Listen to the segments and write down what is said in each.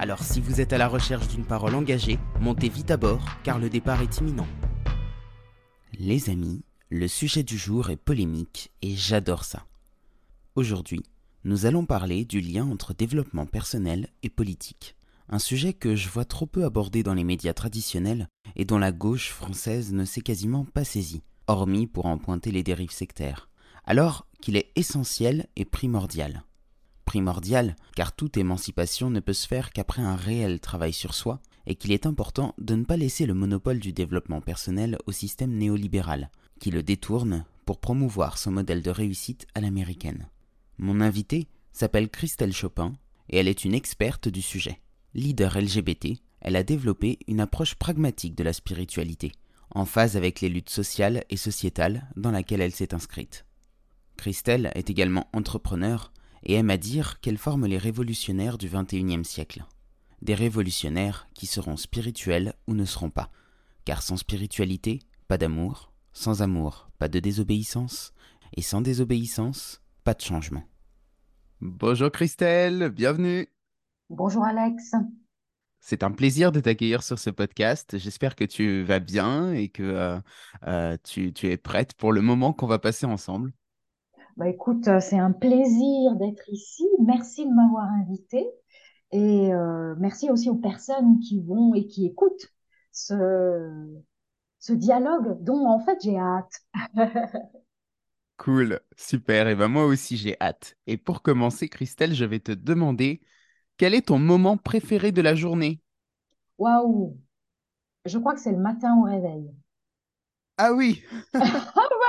Alors si vous êtes à la recherche d'une parole engagée, montez vite à bord car le départ est imminent. Les amis, le sujet du jour est polémique et j'adore ça. Aujourd'hui, nous allons parler du lien entre développement personnel et politique. Un sujet que je vois trop peu abordé dans les médias traditionnels et dont la gauche française ne s'est quasiment pas saisie, hormis pour en pointer les dérives sectaires. Alors qu'il est essentiel et primordial primordial, car toute émancipation ne peut se faire qu'après un réel travail sur soi, et qu'il est important de ne pas laisser le monopole du développement personnel au système néolibéral, qui le détourne pour promouvoir son modèle de réussite à l'américaine. Mon invitée s'appelle Christelle Chopin, et elle est une experte du sujet. Leader LGBT, elle a développé une approche pragmatique de la spiritualité, en phase avec les luttes sociales et sociétales dans laquelle elle s'est inscrite. Christelle est également entrepreneur et aime à dire qu'elle forme les révolutionnaires du XXIe siècle. Des révolutionnaires qui seront spirituels ou ne seront pas, car sans spiritualité, pas d'amour, sans amour, pas de désobéissance, et sans désobéissance, pas de changement. Bonjour Christelle, bienvenue. Bonjour Alex. C'est un plaisir de t'accueillir sur ce podcast. J'espère que tu vas bien et que euh, euh, tu, tu es prête pour le moment qu'on va passer ensemble. Bah, écoute, euh, c'est un plaisir d'être ici. Merci de m'avoir invité. Et euh, merci aussi aux personnes qui vont et qui écoutent ce, ce dialogue dont en fait j'ai hâte. cool, super. Et ben moi aussi j'ai hâte. Et pour commencer, Christelle, je vais te demander quel est ton moment préféré de la journée? Waouh Je crois que c'est le matin au réveil. Ah oui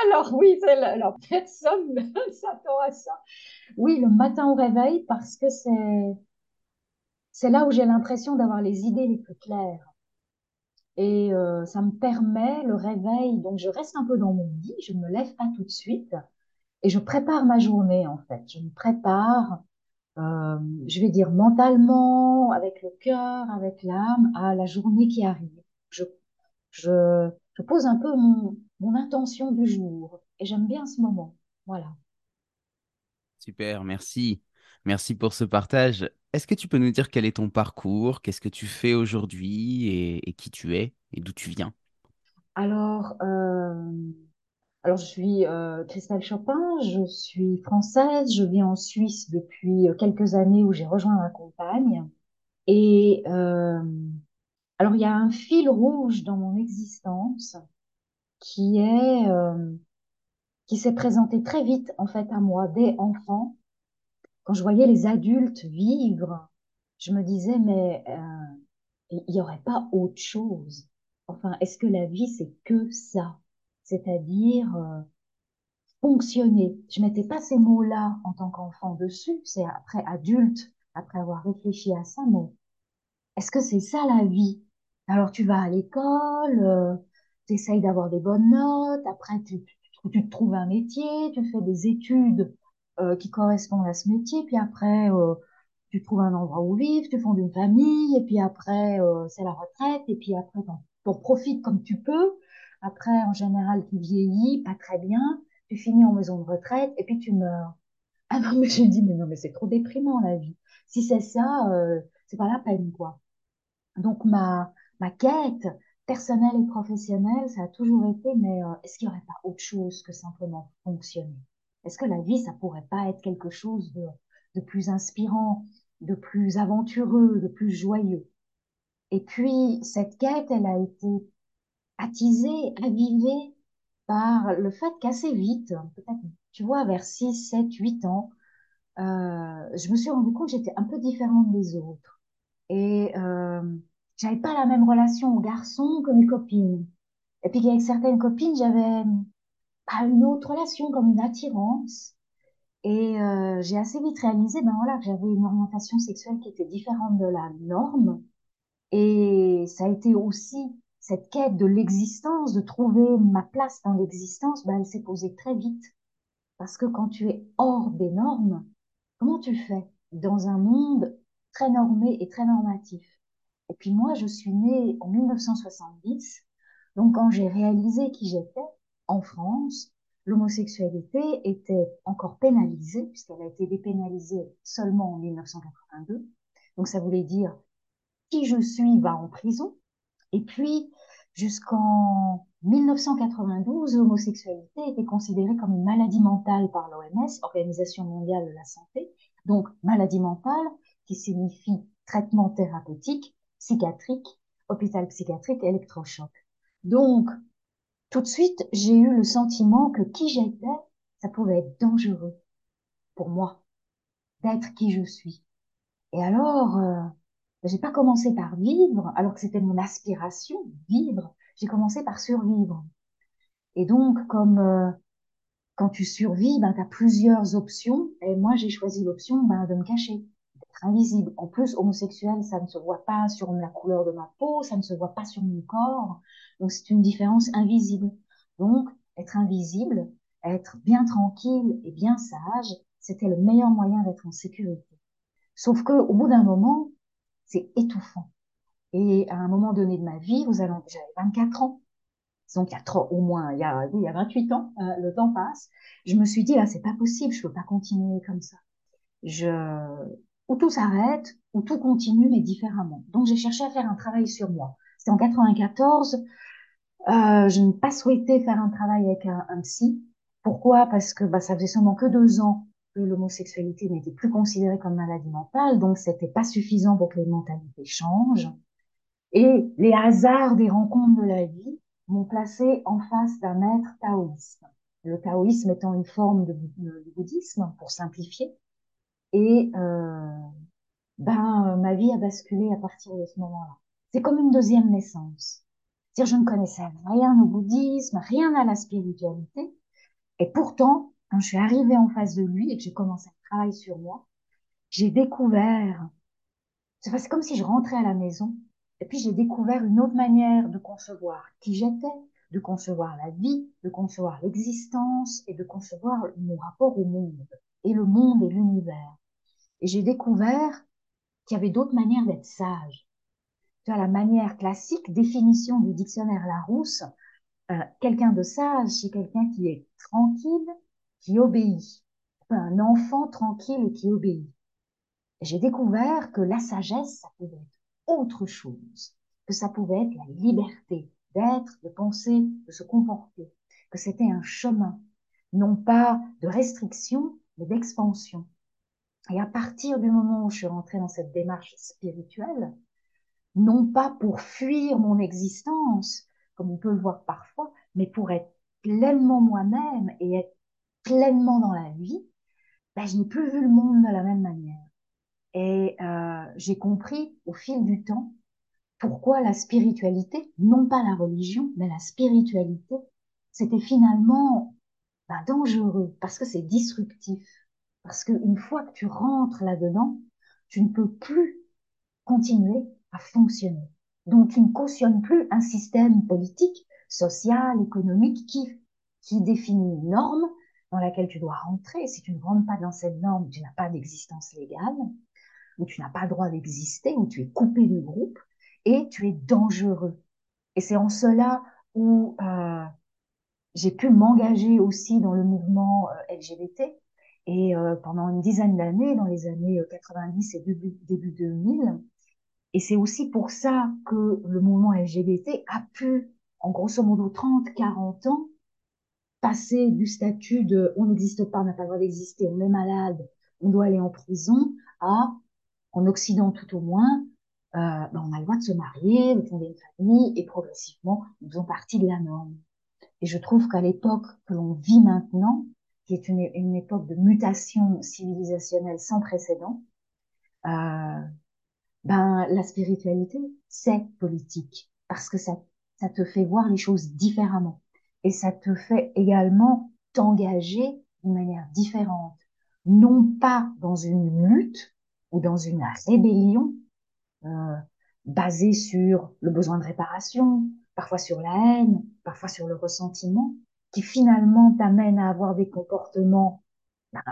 alors oui, alors personne ne s'attend à ça. Oui, le matin au réveil, parce que c'est c'est là où j'ai l'impression d'avoir les idées les plus claires. Et euh, ça me permet le réveil, donc je reste un peu dans mon lit, je ne me lève pas tout de suite, et je prépare ma journée en fait. Je me prépare, euh, je vais dire mentalement, avec le cœur, avec l'âme, à la journée qui arrive. Je, je, je pose un peu mon, mon intention du jour. Et j'aime bien ce moment. Voilà. Super, merci. Merci pour ce partage. Est-ce que tu peux nous dire quel est ton parcours, qu'est-ce que tu fais aujourd'hui et, qui tu es et d'où tu viens? Alors, euh, alors je suis euh, Christelle Chopin, je suis française, je vis en Suisse depuis quelques années où j'ai rejoint ma compagne. Et euh, alors, il y a un fil rouge dans mon existence qui est euh, qui s'est présenté très vite en fait à moi dès enfant. Quand je voyais les adultes vivre, je me disais mais euh, il n'y aurait pas autre chose. Enfin, est-ce que la vie c'est que ça? C'est-à-dire euh, fonctionner. Je mettais pas ces mots-là en tant qu'enfant dessus. C'est après adulte, après avoir réfléchi à ça, mais est-ce que c'est ça la vie? Alors tu vas à l'école, euh, tu essayes d'avoir des bonnes notes, après tu, tu, te trouves un métier, tu fais des études euh, qui correspondent à ce métier, puis après euh, tu trouves un endroit où vivre, tu fondes une famille, et puis après euh, c'est la retraite, et puis après tu en profites comme tu peux. Après, en général, tu vieillis pas très bien, tu finis en maison de retraite, et puis tu meurs. Ah non, mais je dis, mais non, mais c'est trop déprimant la vie. Si c'est ça, c'est pas la peine, quoi. Donc ma, ma quête, personnel et professionnel, ça a toujours été, mais euh, est-ce qu'il n'y aurait pas autre chose que simplement fonctionner? Est-ce que la vie, ça pourrait pas être quelque chose de, de plus inspirant, de plus aventureux, de plus joyeux? Et puis, cette quête, elle a été attisée, avivée par le fait qu'assez vite, peut-être, tu vois, vers 6, 7, 8 ans, euh, je me suis rendu compte que j'étais un peu différente des autres. Et euh, j'avais pas la même relation aux garçons que mes copines. Et puis avec certaines copines, j'avais pas une autre relation, comme une attirance. Et euh, j'ai assez vite réalisé, ben voilà, que j'avais une orientation sexuelle qui était différente de la norme. Et ça a été aussi cette quête de l'existence, de trouver ma place dans l'existence, ben, elle s'est posée très vite. Parce que quand tu es hors des normes, comment tu fais dans un monde très normé et très normatif? Et puis moi, je suis née en 1970, donc quand j'ai réalisé qui j'étais en France, l'homosexualité était encore pénalisée, puisqu'elle a été dépénalisée seulement en 1982. Donc ça voulait dire qui je suis va en prison. Et puis, jusqu'en 1992, l'homosexualité était considérée comme une maladie mentale par l'OMS, Organisation mondiale de la santé. Donc, maladie mentale qui signifie traitement thérapeutique, psychiatrique, hôpital psychiatrique, électrochoc. Donc, tout de suite, j'ai eu le sentiment que qui j'étais, ça pouvait être dangereux pour moi d'être qui je suis. Et alors, euh, j'ai pas commencé par vivre, alors que c'était mon aspiration, vivre. J'ai commencé par survivre. Et donc, comme euh, quand tu survis, ben, tu as plusieurs options. Et moi, j'ai choisi l'option ben, de me cacher, d'être invisible. En plus, homosexuel, ça ne se voit pas sur la couleur de ma peau, ça ne se voit pas sur mon corps. Donc, c'est une différence invisible. Donc, être invisible, être bien tranquille et bien sage, c'était le meilleur moyen d'être en sécurité. Sauf que, au bout d'un moment, c'est étouffant. Et à un moment donné de ma vie, vous allez, j'avais 24 ans. Donc, il y a trop, au moins, il y a, il y a 28 ans, euh, le temps passe. Je me suis dit, là, c'est pas possible, je peux pas continuer comme ça. Je, ou tout s'arrête, ou tout continue, mais différemment. Donc, j'ai cherché à faire un travail sur moi. C'était en 94. Euh, je n'ai pas souhaité faire un travail avec un, un psy. Pourquoi? Parce que bah, ça faisait seulement que deux ans que l'homosexualité n'était plus considérée comme maladie mentale, donc c'était pas suffisant pour que les mentalités changent. Et les hasards des rencontres de la vie m'ont placé en face d'un maître taoïste. Le taoïsme étant une forme de, bouddhisme, pour simplifier. Et euh, ben, ma vie a basculé à partir de ce moment-là. C'est comme une deuxième naissance. C'est-à-dire, je ne connaissais rien au bouddhisme, rien à la spiritualité. Et pourtant, quand je suis arrivée en face de lui et que j'ai commencé à travailler sur moi, j'ai découvert, c'est comme si je rentrais à la maison et puis j'ai découvert une autre manière de concevoir qui j'étais, de concevoir la vie, de concevoir l'existence et de concevoir mon rapport au monde et le monde et l'univers. Et j'ai découvert qu'il y avait d'autres manières d'être sage. Tu vois, la manière classique, définition du dictionnaire Larousse, euh, quelqu'un de sage, c'est quelqu'un qui est tranquille, qui obéit. Un enfant tranquille et qui obéit. J'ai découvert que la sagesse, ça pouvait être autre chose, que ça pouvait être la liberté d'être, de penser, de se comporter, que c'était un chemin, non pas de restriction, d'expansion. Et à partir du moment où je suis rentrée dans cette démarche spirituelle, non pas pour fuir mon existence, comme on peut le voir parfois, mais pour être pleinement moi-même et être pleinement dans la vie, ben, je n'ai plus vu le monde de la même manière. Et euh, j'ai compris au fil du temps pourquoi la spiritualité, non pas la religion, mais la spiritualité, c'était finalement ben, dangereux parce que c'est disruptif. Parce qu'une fois que tu rentres là-dedans, tu ne peux plus continuer à fonctionner. Donc tu ne cautionnes plus un système politique, social, économique qui, qui définit une norme dans laquelle tu dois rentrer. Si tu ne rentres pas dans cette norme, tu n'as pas d'existence légale, ou tu n'as pas le droit d'exister, ou tu es coupé du groupe, et tu es dangereux. Et c'est en cela où euh, j'ai pu m'engager aussi dans le mouvement euh, LGBT. Et euh, pendant une dizaine d'années, dans les années 90 et début, début 2000, et c'est aussi pour ça que le mouvement LGBT a pu, en grosso modo 30, 40 ans, passer du statut de on n'existe pas, on n'a pas le droit d'exister, on est malade, on doit aller en prison, à, en Occident tout au moins, euh, ben on a le droit de se marier, de fonder une famille, et progressivement, nous faisons partie de la norme. Et je trouve qu'à l'époque que l'on vit maintenant, qui est une, une, époque de mutation civilisationnelle sans précédent, euh, ben la spiritualité, c'est politique, parce que ça, ça te fait voir les choses différemment. Et ça te fait également t'engager d'une manière différente, non pas dans une lutte ou dans une rébellion, euh, basés sur le besoin de réparation, parfois sur la haine, parfois sur le ressentiment, qui finalement t'amènent à avoir des comportements ben,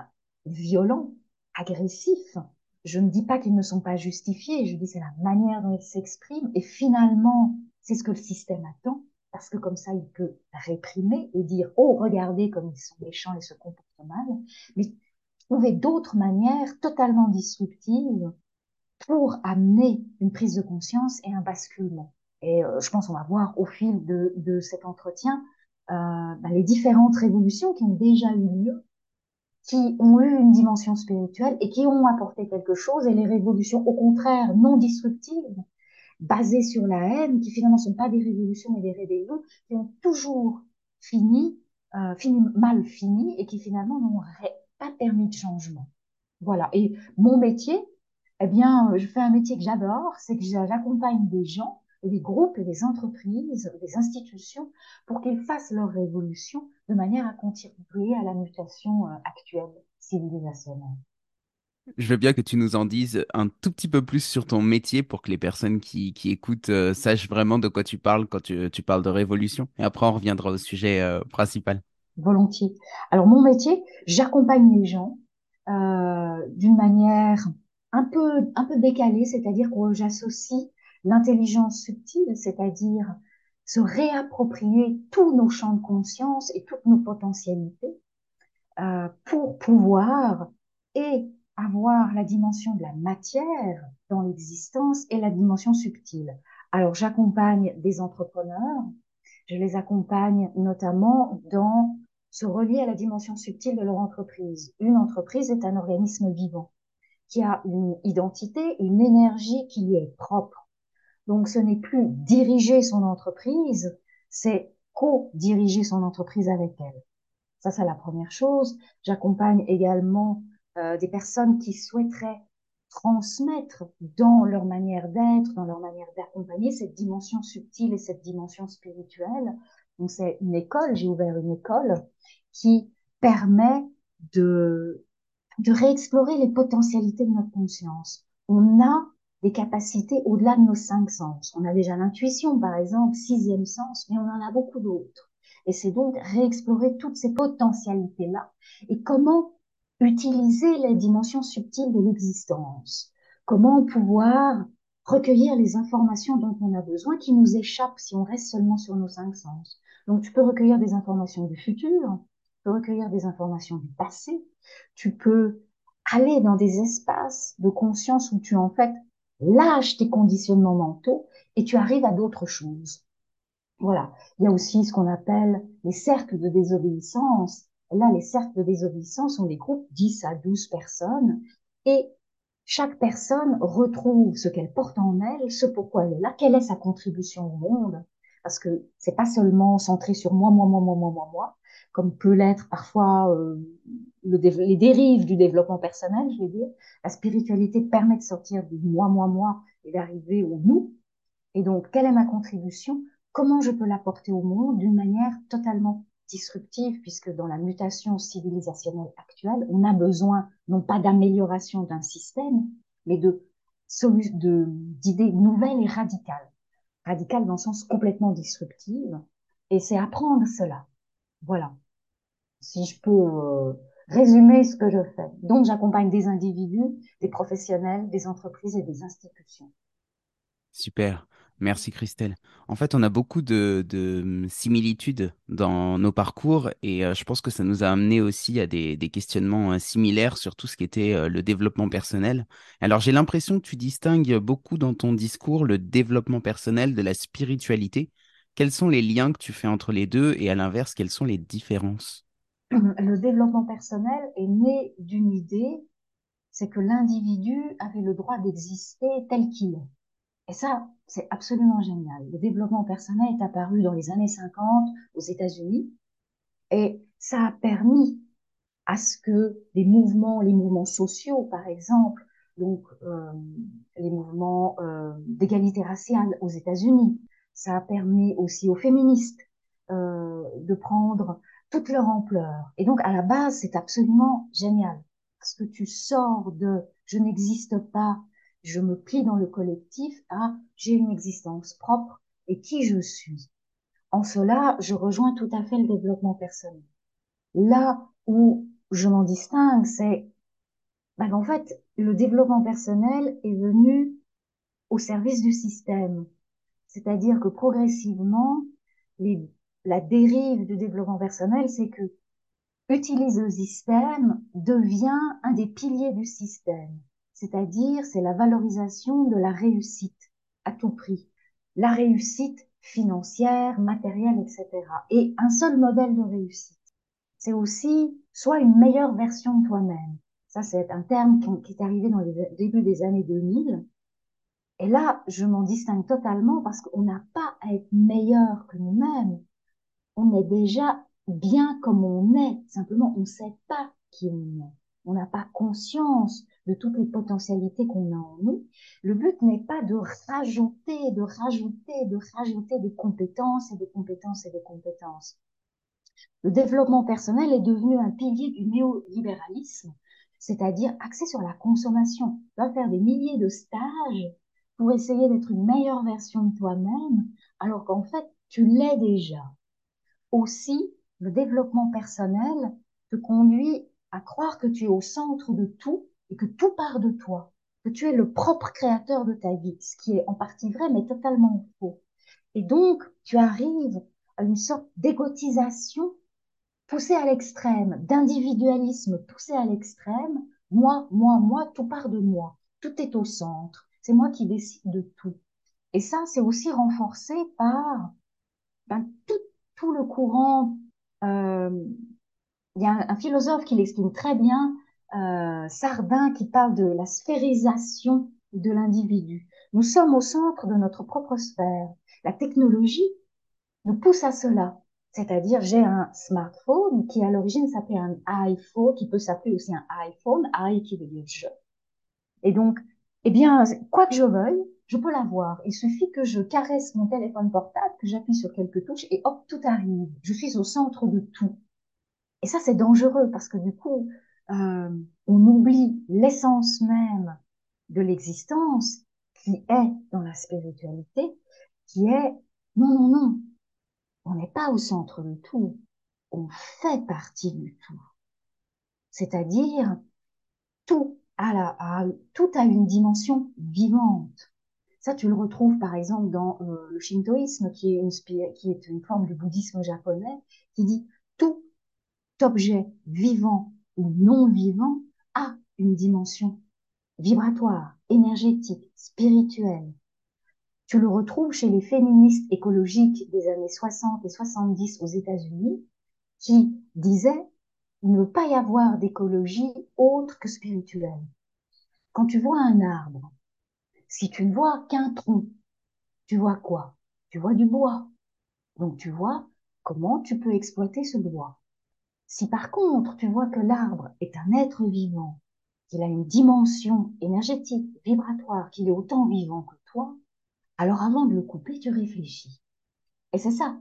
violents, agressifs. Je ne dis pas qu'ils ne sont pas justifiés, je dis c'est la manière dont ils s'expriment, et finalement, c'est ce que le système attend, parce que comme ça, il peut réprimer et dire, oh, regardez comme ils sont méchants et se comportent mal, mais trouver d'autres manières totalement disruptives pour amener une prise de conscience et un basculement. Et euh, je pense qu'on va voir au fil de, de cet entretien bah, les différentes révolutions qui ont déjà eu lieu, qui ont eu une dimension spirituelle et qui ont apporté quelque chose, et les révolutions au contraire non disruptives, basées sur la haine, qui finalement ne sont pas des révolutions mais des rébellions, qui ont toujours fini, euh, fini mal fini et qui finalement n'ont pas permis de changement. Voilà. Et mon métier, eh bien, je fais un métier que j'adore, c'est que j'accompagne des gens, des groupes des entreprises, des institutions pour qu'ils fassent leur révolution de manière à contribuer à la mutation euh, actuelle civilisationnelle. Je veux bien que tu nous en dises un tout petit peu plus sur ton métier pour que les personnes qui, qui écoutent euh, sachent vraiment de quoi tu parles quand tu, tu, parles de révolution. Et après, on reviendra au sujet euh, principal. Volontiers. Alors, mon métier, j'accompagne les gens euh, d'une manière un peu, un peu décalée, c'est-à-dire que j'associe l'intelligence subtile, c'est-à-dire se réapproprier tous nos champs de conscience et toutes nos potentialités euh, pour pouvoir et avoir la dimension de la matière dans l'existence et la dimension subtile. Alors j'accompagne des entrepreneurs, je les accompagne notamment dans se relier à la dimension subtile de leur entreprise. Une entreprise est un organisme vivant qui a une identité, une énergie qui lui est propre. Donc ce n'est plus diriger son entreprise, c'est co-diriger son entreprise avec elle. Ça, c'est la première chose. J'accompagne également euh, des personnes qui souhaiteraient transmettre dans leur manière d'être, dans leur manière d'accompagner cette dimension subtile et cette dimension spirituelle. Donc c'est une école, j'ai ouvert une école qui permet de, de réexplorer les potentialités de notre conscience. On a des capacités au-delà de nos cinq sens. On a déjà l'intuition, par exemple, sixième sens, mais on en a beaucoup d'autres. Et c'est donc réexplorer toutes ces potentialités-là et comment utiliser les dimensions subtiles de l'existence? Comment pouvoir recueillir les informations dont on a besoin qui nous échappent si on reste seulement sur nos cinq sens? Donc tu peux recueillir des informations du futur, tu peux recueillir des informations du passé, tu peux aller dans des espaces de conscience où tu en fait lâches tes conditionnements mentaux et tu arrives à d'autres choses. Voilà. Il y a aussi ce qu'on appelle les cercles de désobéissance. Là, les cercles de désobéissance sont des groupes 10 à 12 personnes et chaque personne retrouve ce qu'elle porte en elle, ce pourquoi elle est là, quelle est sa contribution au monde. Parce que c'est pas seulement centré sur moi, moi, moi, moi, moi, moi, moi, comme peut l'être parfois euh, les dérives du développement personnel, je vais dire. La spiritualité permet de sortir du moi, moi, moi et d'arriver au nous. Et donc, quelle est ma contribution? Comment je peux l'apporter au monde d'une manière totalement disruptive, puisque dans la mutation civilisationnelle actuelle, on a besoin non pas d'amélioration d'un système, mais de d'idées nouvelles et radicales. Radicales dans le sens complètement disruptif. Et c'est apprendre cela. Voilà. Si je peux euh, résumer ce que je fais. Donc, j'accompagne des individus, des professionnels, des entreprises et des institutions. Super. Merci Christelle. En fait, on a beaucoup de, similitudes dans nos parcours et euh, je pense que ça nous a amené aussi à des, questionnements euh, similaires sur tout ce qui était euh, le développement personnel. Alors, j'ai l'impression que tu distingues beaucoup dans ton discours le développement personnel de la spiritualité. Quels sont les liens que tu fais entre les deux et à l'inverse, quelles sont les différences? Le développement personnel est né d'une idée, c'est que l'individu avait le droit d'exister tel qu'il est. Et ça, c'est absolument génial. Le développement personnel est apparu dans les années 50 aux États-Unis et ça a permis à ce que les mouvements, les mouvements sociaux, par exemple, donc euh, les mouvements euh, d'égalité raciale aux États-Unis, ça a permis aussi aux féministes euh, de prendre toute leur ampleur. Et donc à la base, c'est absolument génial parce que tu sors de je n'existe pas, je me plie dans le collectif à j'ai une existence propre et qui je suis. En cela, je rejoins tout à fait le développement personnel. Là où je m'en distingue, c'est ben, en fait, le développement personnel est venu au service du système. C'est-à-dire que progressivement, les, la dérive du développement personnel, c'est que utiliser le système devient un des piliers du système. C'est-à-dire, c'est la valorisation de la réussite à tout prix. La réussite financière, matérielle, etc. Et un seul modèle de réussite. C'est aussi soit une meilleure version de toi-même. Ça, c'est un terme qui est arrivé dans le début des années 2000. Et là, je m'en distingue totalement parce qu'on n'a pas à être meilleur que nous-mêmes. On est déjà bien comme on est. Simplement, on ne sait pas qui on est. On n'a pas conscience de toutes les potentialités qu'on a en nous. Le but n'est pas de rajouter, de rajouter, de rajouter des compétences et des compétences et des compétences. Le développement personnel est devenu un pilier du néolibéralisme, c'est-à-dire axé sur la consommation. Tu vas faire des milliers de stages pour essayer d'être une meilleure version de toi-même, alors qu'en fait, tu l'es déjà. Aussi, le développement personnel te conduit à croire que tu es au centre de tout et que tout part de toi, que tu es le propre créateur de ta vie, ce qui est en partie vrai mais totalement faux. Et donc, tu arrives à une sorte d'égotisation poussée à l'extrême, d'individualisme poussé à l'extrême. Moi, moi, moi, tout part de moi. Tout est au centre. C'est moi qui décide de tout. Et ça, c'est aussi renforcé par ben, tout, tout, le courant. Euh, il y a un, philosophe qui l'exprime très bien, euh, Sardin, qui parle de la sphérisation de l'individu. Nous sommes au centre de notre propre sphère. La technologie nous pousse à cela. C'est-à-dire, j'ai un smartphone qui à l'origine s'appelait un iPhone, qui peut s'appeler aussi un iPhone, i qui veut dire je. Et donc, eh bien, quoi que je veuille, je peux l'avoir. Il suffit que je caresse mon téléphone portable, que j'appuie sur quelques touches et hop, tout arrive. Je suis au centre de tout. Et ça, c'est dangereux parce que du coup, euh, on oublie l'essence même de l'existence qui est dans la spiritualité, qui est non, non, non, on n'est pas au centre de tout, on fait partie du tout. C'est-à-dire, tout a, la, tout a une dimension vivante. Ça, tu le retrouves par exemple dans euh, le shintoïsme, qui est, une, qui est une forme du bouddhisme japonais, qui dit tout objet vivant ou non vivant a une dimension vibratoire, énergétique, spirituelle. Tu le retrouves chez les féministes écologiques des années 60 et 70 aux États-Unis, qui disaient il ne peut pas y avoir d'écologie autre que spirituelle. Quand tu vois un arbre, si tu ne vois qu'un tronc, tu vois quoi? Tu vois du bois. Donc tu vois comment tu peux exploiter ce bois. Si par contre tu vois que l'arbre est un être vivant, qu'il a une dimension énergétique, vibratoire, qu'il est autant vivant que toi, alors avant de le couper, tu réfléchis. Et c'est ça.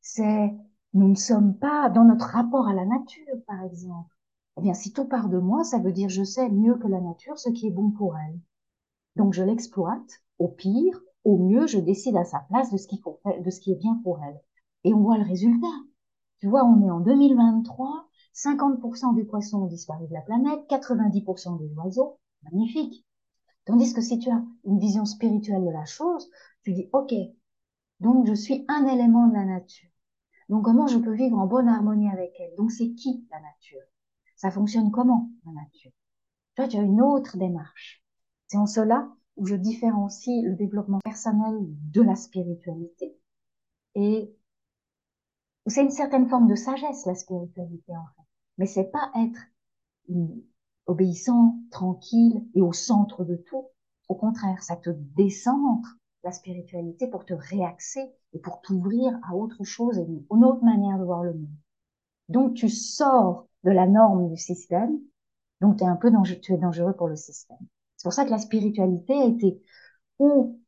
C'est, nous ne sommes pas dans notre rapport à la nature, par exemple. Eh bien, si tout part de moi, ça veut dire je sais mieux que la nature ce qui est bon pour elle. Donc je l'exploite. Au pire, au mieux, je décide à sa place de ce qui est bien pour elle. Et on voit le résultat. Tu vois, on est en 2023, 50% des poissons ont disparu de la planète, 90% des oiseaux, magnifique. Tandis que si tu as une vision spirituelle de la chose, tu dis, OK, donc je suis un élément de la nature. Donc comment je peux vivre en bonne harmonie avec elle? Donc c'est qui la nature? Ça fonctionne comment la nature? Tu vois, tu as une autre démarche. C'est en cela où je différencie le développement personnel de la spiritualité et c'est une certaine forme de sagesse, la spiritualité, en fait. Mais c'est pas être obéissant, tranquille et au centre de tout. Au contraire, ça te décentre la spiritualité pour te réaxer et pour t'ouvrir à autre chose et une autre manière de voir le monde. Donc tu sors de la norme du système, donc es un peu tu es dangereux pour le système. C'est pour ça que la spiritualité a été ou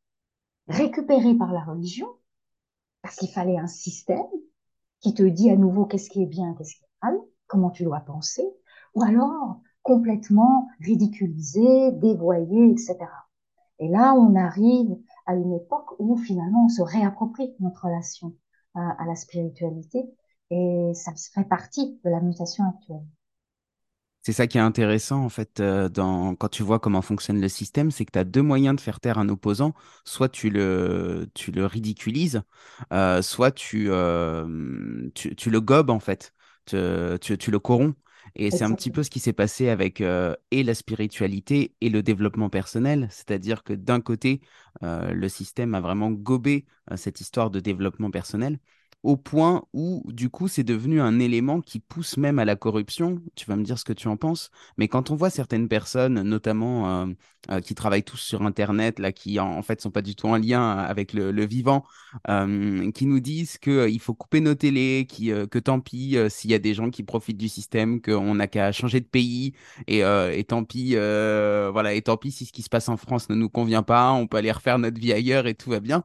récupérée par la religion, parce qu'il fallait un système, qui te dit à nouveau qu'est-ce qui est bien, qu'est-ce qui est mal, comment tu dois penser, ou alors complètement ridiculisé, dévoyé, etc. Et là, on arrive à une époque où finalement on se réapproprie notre relation à, à la spiritualité et ça fait partie de la mutation actuelle. C'est ça qui est intéressant, en fait, euh, dans, quand tu vois comment fonctionne le système, c'est que tu as deux moyens de faire taire un opposant. Soit tu le, tu le ridiculises, euh, soit tu, euh, tu, tu le gobes, en fait. Tu, tu, tu le corromps. Et c'est un petit peu ce qui s'est passé avec et la spiritualité et le développement personnel. C'est-à-dire que d'un côté, le système a vraiment gobé cette histoire de développement personnel au point où, du coup, c'est devenu un élément qui pousse même à la corruption. Tu vas me dire ce que tu en penses. Mais quand on voit certaines personnes, notamment euh, euh, qui travaillent tous sur Internet, là, qui en, fait sont pas du tout en lien avec le, vivant, euh, qui nous disent qu'il faut couper nos télés, qui, que tant pis s'il y a des gens qui profitent du système, qu'on n'a qu'à changer de pays, et, et tant pis, voilà, et tant pis si ce qui se passe en France ne nous convient pas, on peut aller refaire notre vie ailleurs et tout va bien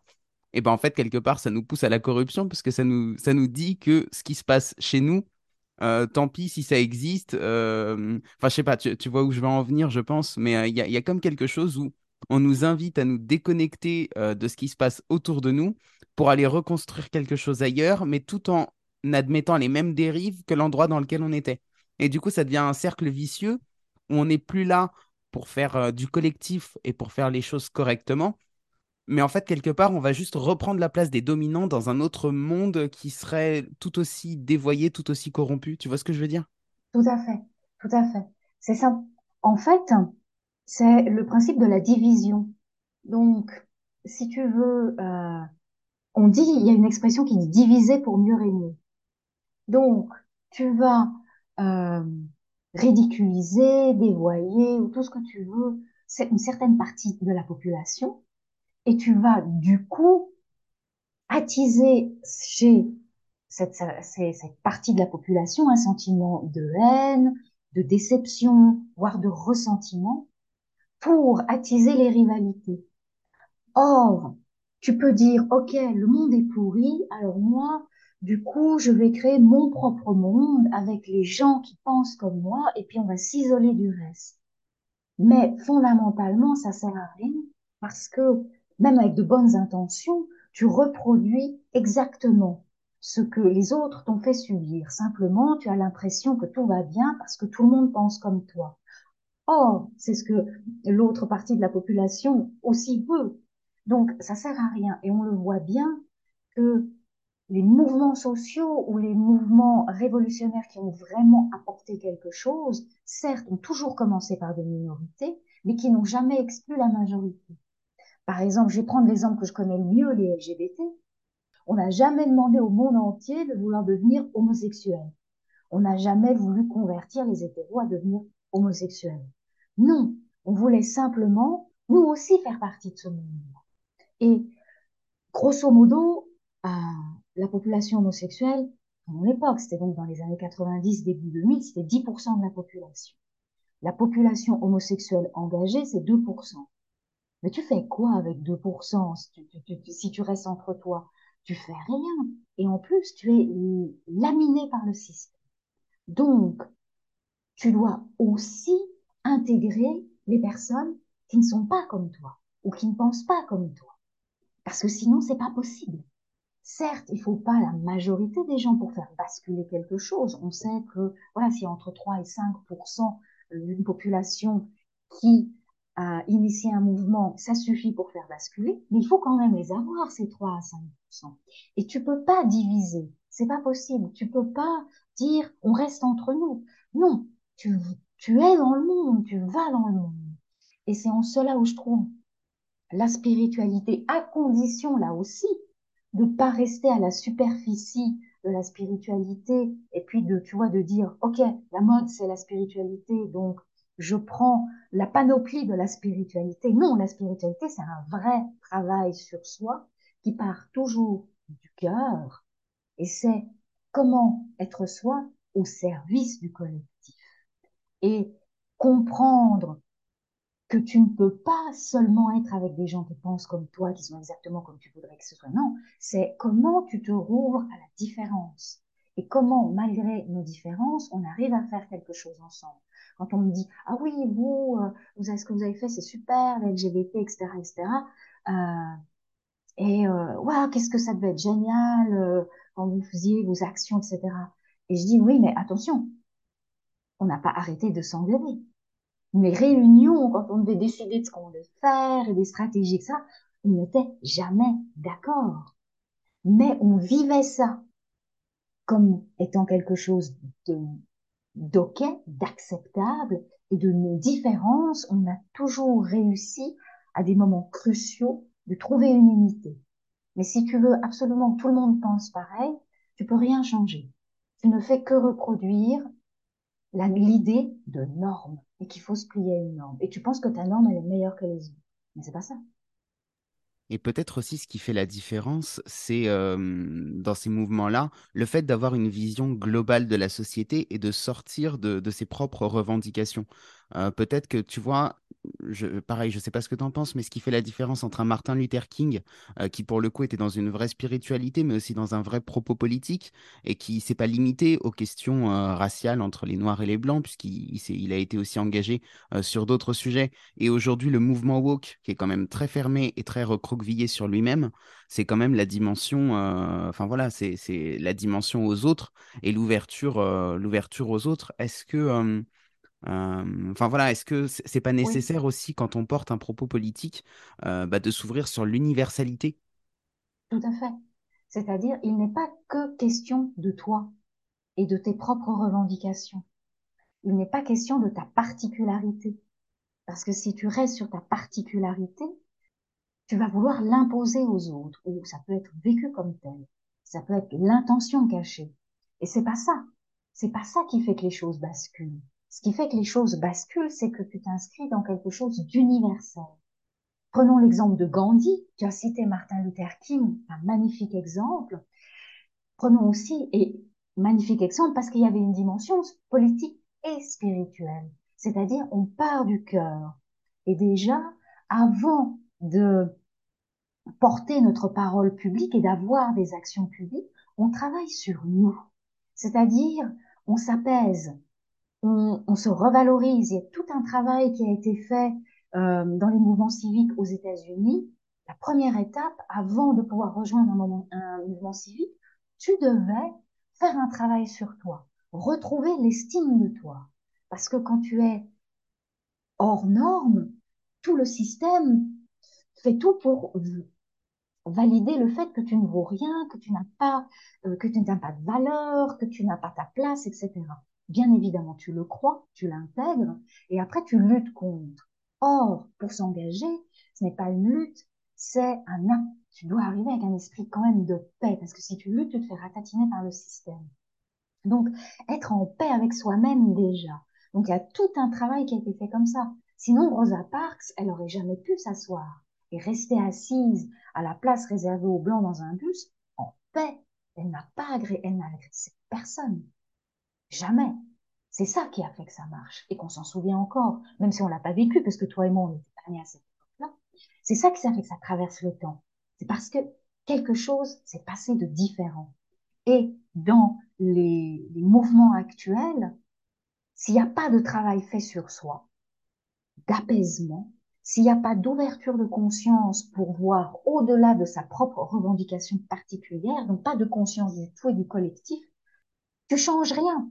et ben en fait, quelque part, ça nous pousse à la corruption parce que ça nous, ça nous dit que ce qui se passe chez nous, euh, tant pis si ça existe. Euh, enfin, je sais pas, tu, vois où je vais en venir, je pense, mais euh, il y, a, y, a, comme quelque chose où on nous invite à nous déconnecter de ce qui se passe autour de nous pour aller reconstruire quelque chose ailleurs, mais tout en admettant les mêmes dérives que l'endroit dans lequel on était. Et du coup, ça devient un cercle vicieux où on n'est plus là pour faire du collectif et pour faire les choses correctement, mais en fait, quelque part, on va juste reprendre la place des dominants dans un autre monde qui serait tout aussi dévoyé, tout aussi corrompu. Tu vois ce que je veux dire? Tout à fait, tout à fait. C'est ça. En fait, c'est le principe de la division. Donc, si tu veux, euh, on dit, il y a une expression qui dit diviser pour mieux régner. Donc, tu vas euh, ridiculiser, dévoyer ou tout ce que tu veux, c'est une certaine partie de la population et tu vas du coup attiser chez cette, cette partie de la population un sentiment de haine, de déception, voire de ressentiment, pour attiser les rivalités. Or, tu peux dire, OK, le monde est pourri, alors moi, du coup, je vais créer mon propre monde avec les gens qui pensent comme moi, et puis on va s'isoler du reste. Mais fondamentalement, ça sert à rien, parce que même avec de bonnes intentions, tu reproduis exactement ce que les autres t'ont fait subir. Simplement, tu as l'impression que tout va bien parce que tout le monde pense comme toi. Or, c'est ce que l'autre partie de la population aussi veut. Donc, ça sert à rien. Et on le voit bien que les mouvements sociaux ou les mouvements révolutionnaires qui ont vraiment apporté quelque chose, certes, ont toujours commencé par des minorités, mais qui n'ont jamais exclu la majorité. Par exemple, je vais prendre l'exemple que je connais le mieux, les LGBT. On n'a jamais demandé au monde entier de vouloir devenir homosexuel. On n'a jamais voulu convertir les hétéros à devenir homosexuels. Non, on voulait simplement, nous aussi, faire partie de ce monde. Et grosso modo, la population homosexuelle, à mon époque, c'était donc dans les années 90, début 2000, c'était 10% de la population. La population homosexuelle engagée, c'est 2%. Mais tu fais quoi avec 2% si tu, restes entre toi? Tu fais rien. Et en plus, tu es laminé par le système. Donc, tu dois aussi intégrer les personnes qui ne sont pas comme toi ou qui ne pensent pas comme toi. Parce que sinon, c'est pas possible. Certes, il faut pas la majorité des gens pour faire basculer quelque chose. On sait que, voilà, s'il y a entre 3 et 5% d'une population qui à initier un mouvement, ça suffit pour faire basculer, mais il faut quand même les avoir, ces 3 à 5 Et tu peux pas diviser, c'est pas possible. Tu peux pas dire on reste entre nous. Non, tu, tu es dans le monde, tu vas dans le monde. Et c'est en cela où je trouve la spiritualité, à condition là aussi de pas rester à la superficie de la spiritualité et puis de, tu vois, de dire, ok, la mode c'est la spiritualité, donc je prends la panoplie de la spiritualité. Non, la spiritualité, c'est un vrai travail sur soi qui part toujours du cœur et c'est comment être soi au service du collectif et comprendre que tu ne peux pas seulement être avec des gens qui pensent comme toi, qui sont exactement comme tu voudrais que ce soit. Non, c'est comment tu te rouvres à la différence et comment, malgré nos différences, on arrive à faire quelque chose ensemble. Quand on me dit ah oui vous, euh, vous avez, ce que vous avez fait c'est super l'LGBT etc etc euh, et euh, waouh qu'est-ce que ça devait être génial euh, quand vous faisiez vos actions etc et je dis oui mais attention on n'a pas arrêté de s'engueuler. Mes réunions quand on devait décider de ce qu'on devait faire et des stratégies ça on n'était jamais d'accord. Mais on vivait ça comme étant quelque chose de d'ok, d'acceptable et de nos différences, on a toujours réussi à des moments cruciaux de trouver une unité. Mais si tu veux absolument que tout le monde pense pareil, tu peux rien changer. Tu ne fais que reproduire l'idée de norme et qu'il faut se plier à une norme. Et tu penses que ta norme elle est meilleure que les autres. Mais c'est pas ça. Et peut-être aussi ce qui fait la différence, c'est dans ces mouvements-là, le fait d'avoir une vision globale de la société et de sortir de, ses propres revendications. Euh, peut-être que tu vois, je, pareil, je ne sais pas ce que tu en penses, mais ce qui fait la différence entre un Martin Luther King, euh, qui pour le coup était dans une vraie spiritualité, mais aussi dans un vrai propos politique, et qui s'est pas limité aux questions euh, raciales entre les Noirs et les Blancs, puisqu'il il, a été aussi engagé sur d'autres sujets. Et aujourd'hui, le mouvement woke, qui est quand même très fermé et très recroquevillé sur lui-même, c'est quand même la dimension, enfin voilà, c'est la dimension aux autres et l'ouverture, l'ouverture aux autres. Est-ce que Enfin voilà, est-ce que c'est pas nécessaire aussi quand on porte un propos politique bah, de s'ouvrir sur l'universalité? Tout à fait. C'est-à-dire, il n'est pas que question de toi et de tes propres revendications. Il n'est pas question de ta particularité. Parce que si tu restes sur ta particularité, tu vas vouloir l'imposer aux autres, ou ça peut être vécu comme tel. Ça peut être l'intention cachée. Et c'est pas ça. C'est pas ça qui fait que les choses basculent. Ce qui fait que les choses basculent, c'est que tu t'inscris dans quelque chose d'universel. Prenons l'exemple de Gandhi. Tu as cité Martin Luther King, un magnifique exemple. Prenons aussi, et magnifique exemple parce qu'il y avait une dimension politique et spirituelle. C'est-à-dire, on part du cœur. Et déjà, avant de porter notre parole publique et d'avoir des actions publiques, on travaille sur nous. C'est-à-dire, on s'apaise, on, se revalorise. Il y a tout un travail qui a été fait euh, dans les mouvements civiques aux États-Unis. La première étape, avant de pouvoir rejoindre un, mouvement civique, tu devais faire un travail sur toi, retrouver l'estime de toi. Parce que quand tu es hors norme, tout le système fait tout pour valider le fait que tu ne vaux rien, que tu n'as pas, euh, que tu n'as pas de valeur, que tu n'as pas ta place, etc. Bien évidemment, tu le crois, tu l'intègres, et après tu luttes contre. Or, pour s'engager, ce n'est pas une lutte, c'est un. Tu dois arriver avec un esprit quand même de paix, parce que si tu luttes, tu te fais ratatiner par le système. Donc, être en paix avec soi-même déjà. Donc, il y a tout un travail qui a été fait comme ça. Sinon, Rosa Parks, elle aurait jamais pu s'asseoir et rester assise à la place réservée aux blancs dans un bus en paix. Elle n'a pas agressé, elle n'a agressé personne. Jamais. C'est ça qui a fait que ça marche et qu'on s'en souvient encore, même si on l'a pas vécu, parce que toi et moi, on n'était pas nés à cette époque-là. C'est ça qui a fait que ça traverse le temps. C'est parce que quelque chose s'est passé de différent. Et dans les, mouvements actuels, s'il n'y a pas de travail fait sur soi, d'apaisement, s'il n'y a pas d'ouverture de conscience pour voir au-delà de sa propre revendication particulière, donc pas de conscience du tout et du collectif, tu changes rien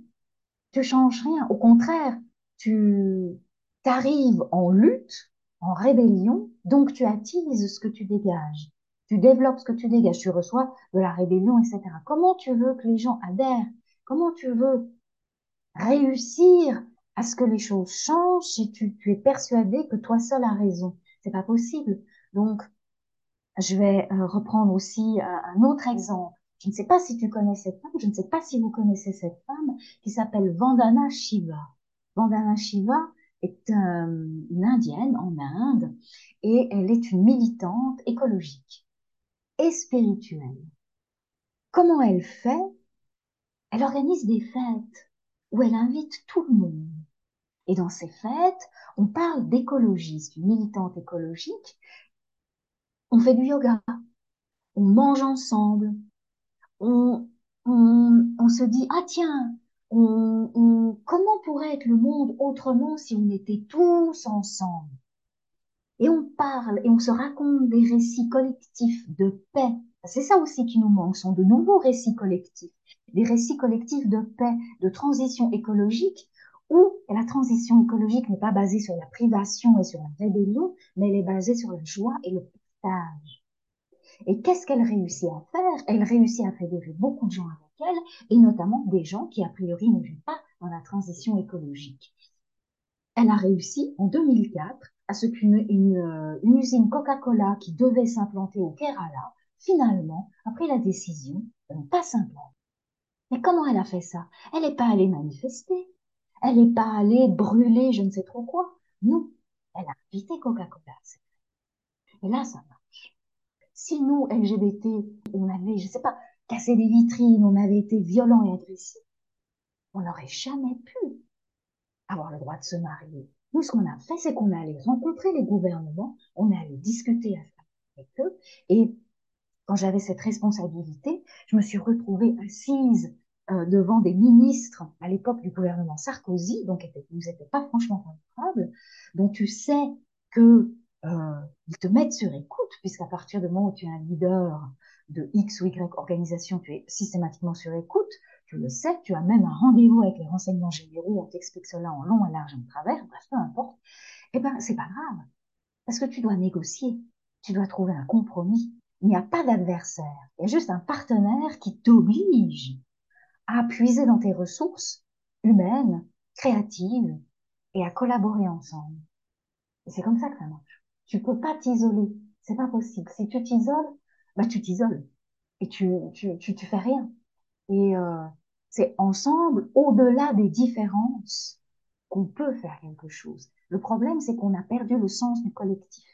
tu changes rien. Au contraire, tu arrives en lutte, en rébellion, donc tu attises ce que tu dégages. Tu développes ce que tu dégages, tu reçois de la rébellion, etc. Comment tu veux que les gens adhèrent? Comment tu veux réussir à ce que les choses changent si tu, es persuadé que toi seul as raison? C'est pas possible. Donc, je vais euh, reprendre aussi euh, un autre exemple. Je ne sais pas si tu connais cette femme, je ne sais pas si vous connaissez cette femme qui s'appelle Vandana Shiva. Vandana Shiva est une indienne en Inde et elle est une militante écologique et spirituelle. Comment elle fait? Elle organise des fêtes où elle invite tout le monde. Et dans ces fêtes, on parle d'écologie, militante écologique. On fait du yoga, on mange ensemble, on, on, se dit, ah tiens, comment pourrait être le monde autrement si on était tous ensemble? Et on parle et on se raconte des récits collectifs de paix. C'est ça aussi qui nous manque, sont de nouveaux récits collectifs, des récits collectifs de paix, de transition écologique, où la transition écologique n'est pas basée sur la privation et sur la rébellion, mais elle est basée sur la joie et le partage. Et qu'est-ce qu'elle réussit à faire? Elle réussit à fédérer beaucoup de gens avec elle, et notamment des gens qui, a priori, ne vivent pas dans la transition écologique. Elle a réussi, en 2004, à ce qu'une une, une usine Coca-Cola qui devait s'implanter au Kerala, finalement, a pris la décision de ne pas s'implanter. Mais comment elle a fait ça? Elle n'est pas allée manifester, elle n'est pas allée brûler je ne sais trop quoi. Non, elle a invité Coca-Cola. Et là, ça marche. Si nous, LGBT, on avait, je ne sais pas, cassé des vitrines, on avait été violents et agressifs, on n'aurait jamais pu avoir le droit de se marier. Nous, ce qu'on a fait, c'est qu'on est allé rencontrer les gouvernements, on est allé discuter avec eux, et quand j'avais cette responsabilité, je me suis retrouvée assise euh, devant des ministres à l'époque du gouvernement Sarkozy, donc ils n'étaient pas franchement favorables, dont tu sais que euh, ils te mettent sur écoute, puisqu'à partir du moment où tu es un leader de X ou Y organisation, tu es systématiquement sur écoute, tu le sais, tu as même un rendez-vous avec les renseignements généraux, on t'explique cela en long, en large, en travers, bref, peu importe, eh ben, c'est pas grave. Parce que tu dois négocier, tu dois trouver un compromis. Il n'y a pas d'adversaire, il y a juste un partenaire qui t'oblige à puiser dans tes ressources humaines, créatives, et à collaborer ensemble. Et c'est comme ça que ça marche. Tu peux pas t'isoler. C'est pas possible. Si tu t'isoles, bah, tu t'isoles. Et tu, tu, tu, fais rien. Et euh, c'est ensemble, au-delà des différences, qu'on peut faire quelque chose. Le problème, c'est qu'on a perdu le sens du collectif.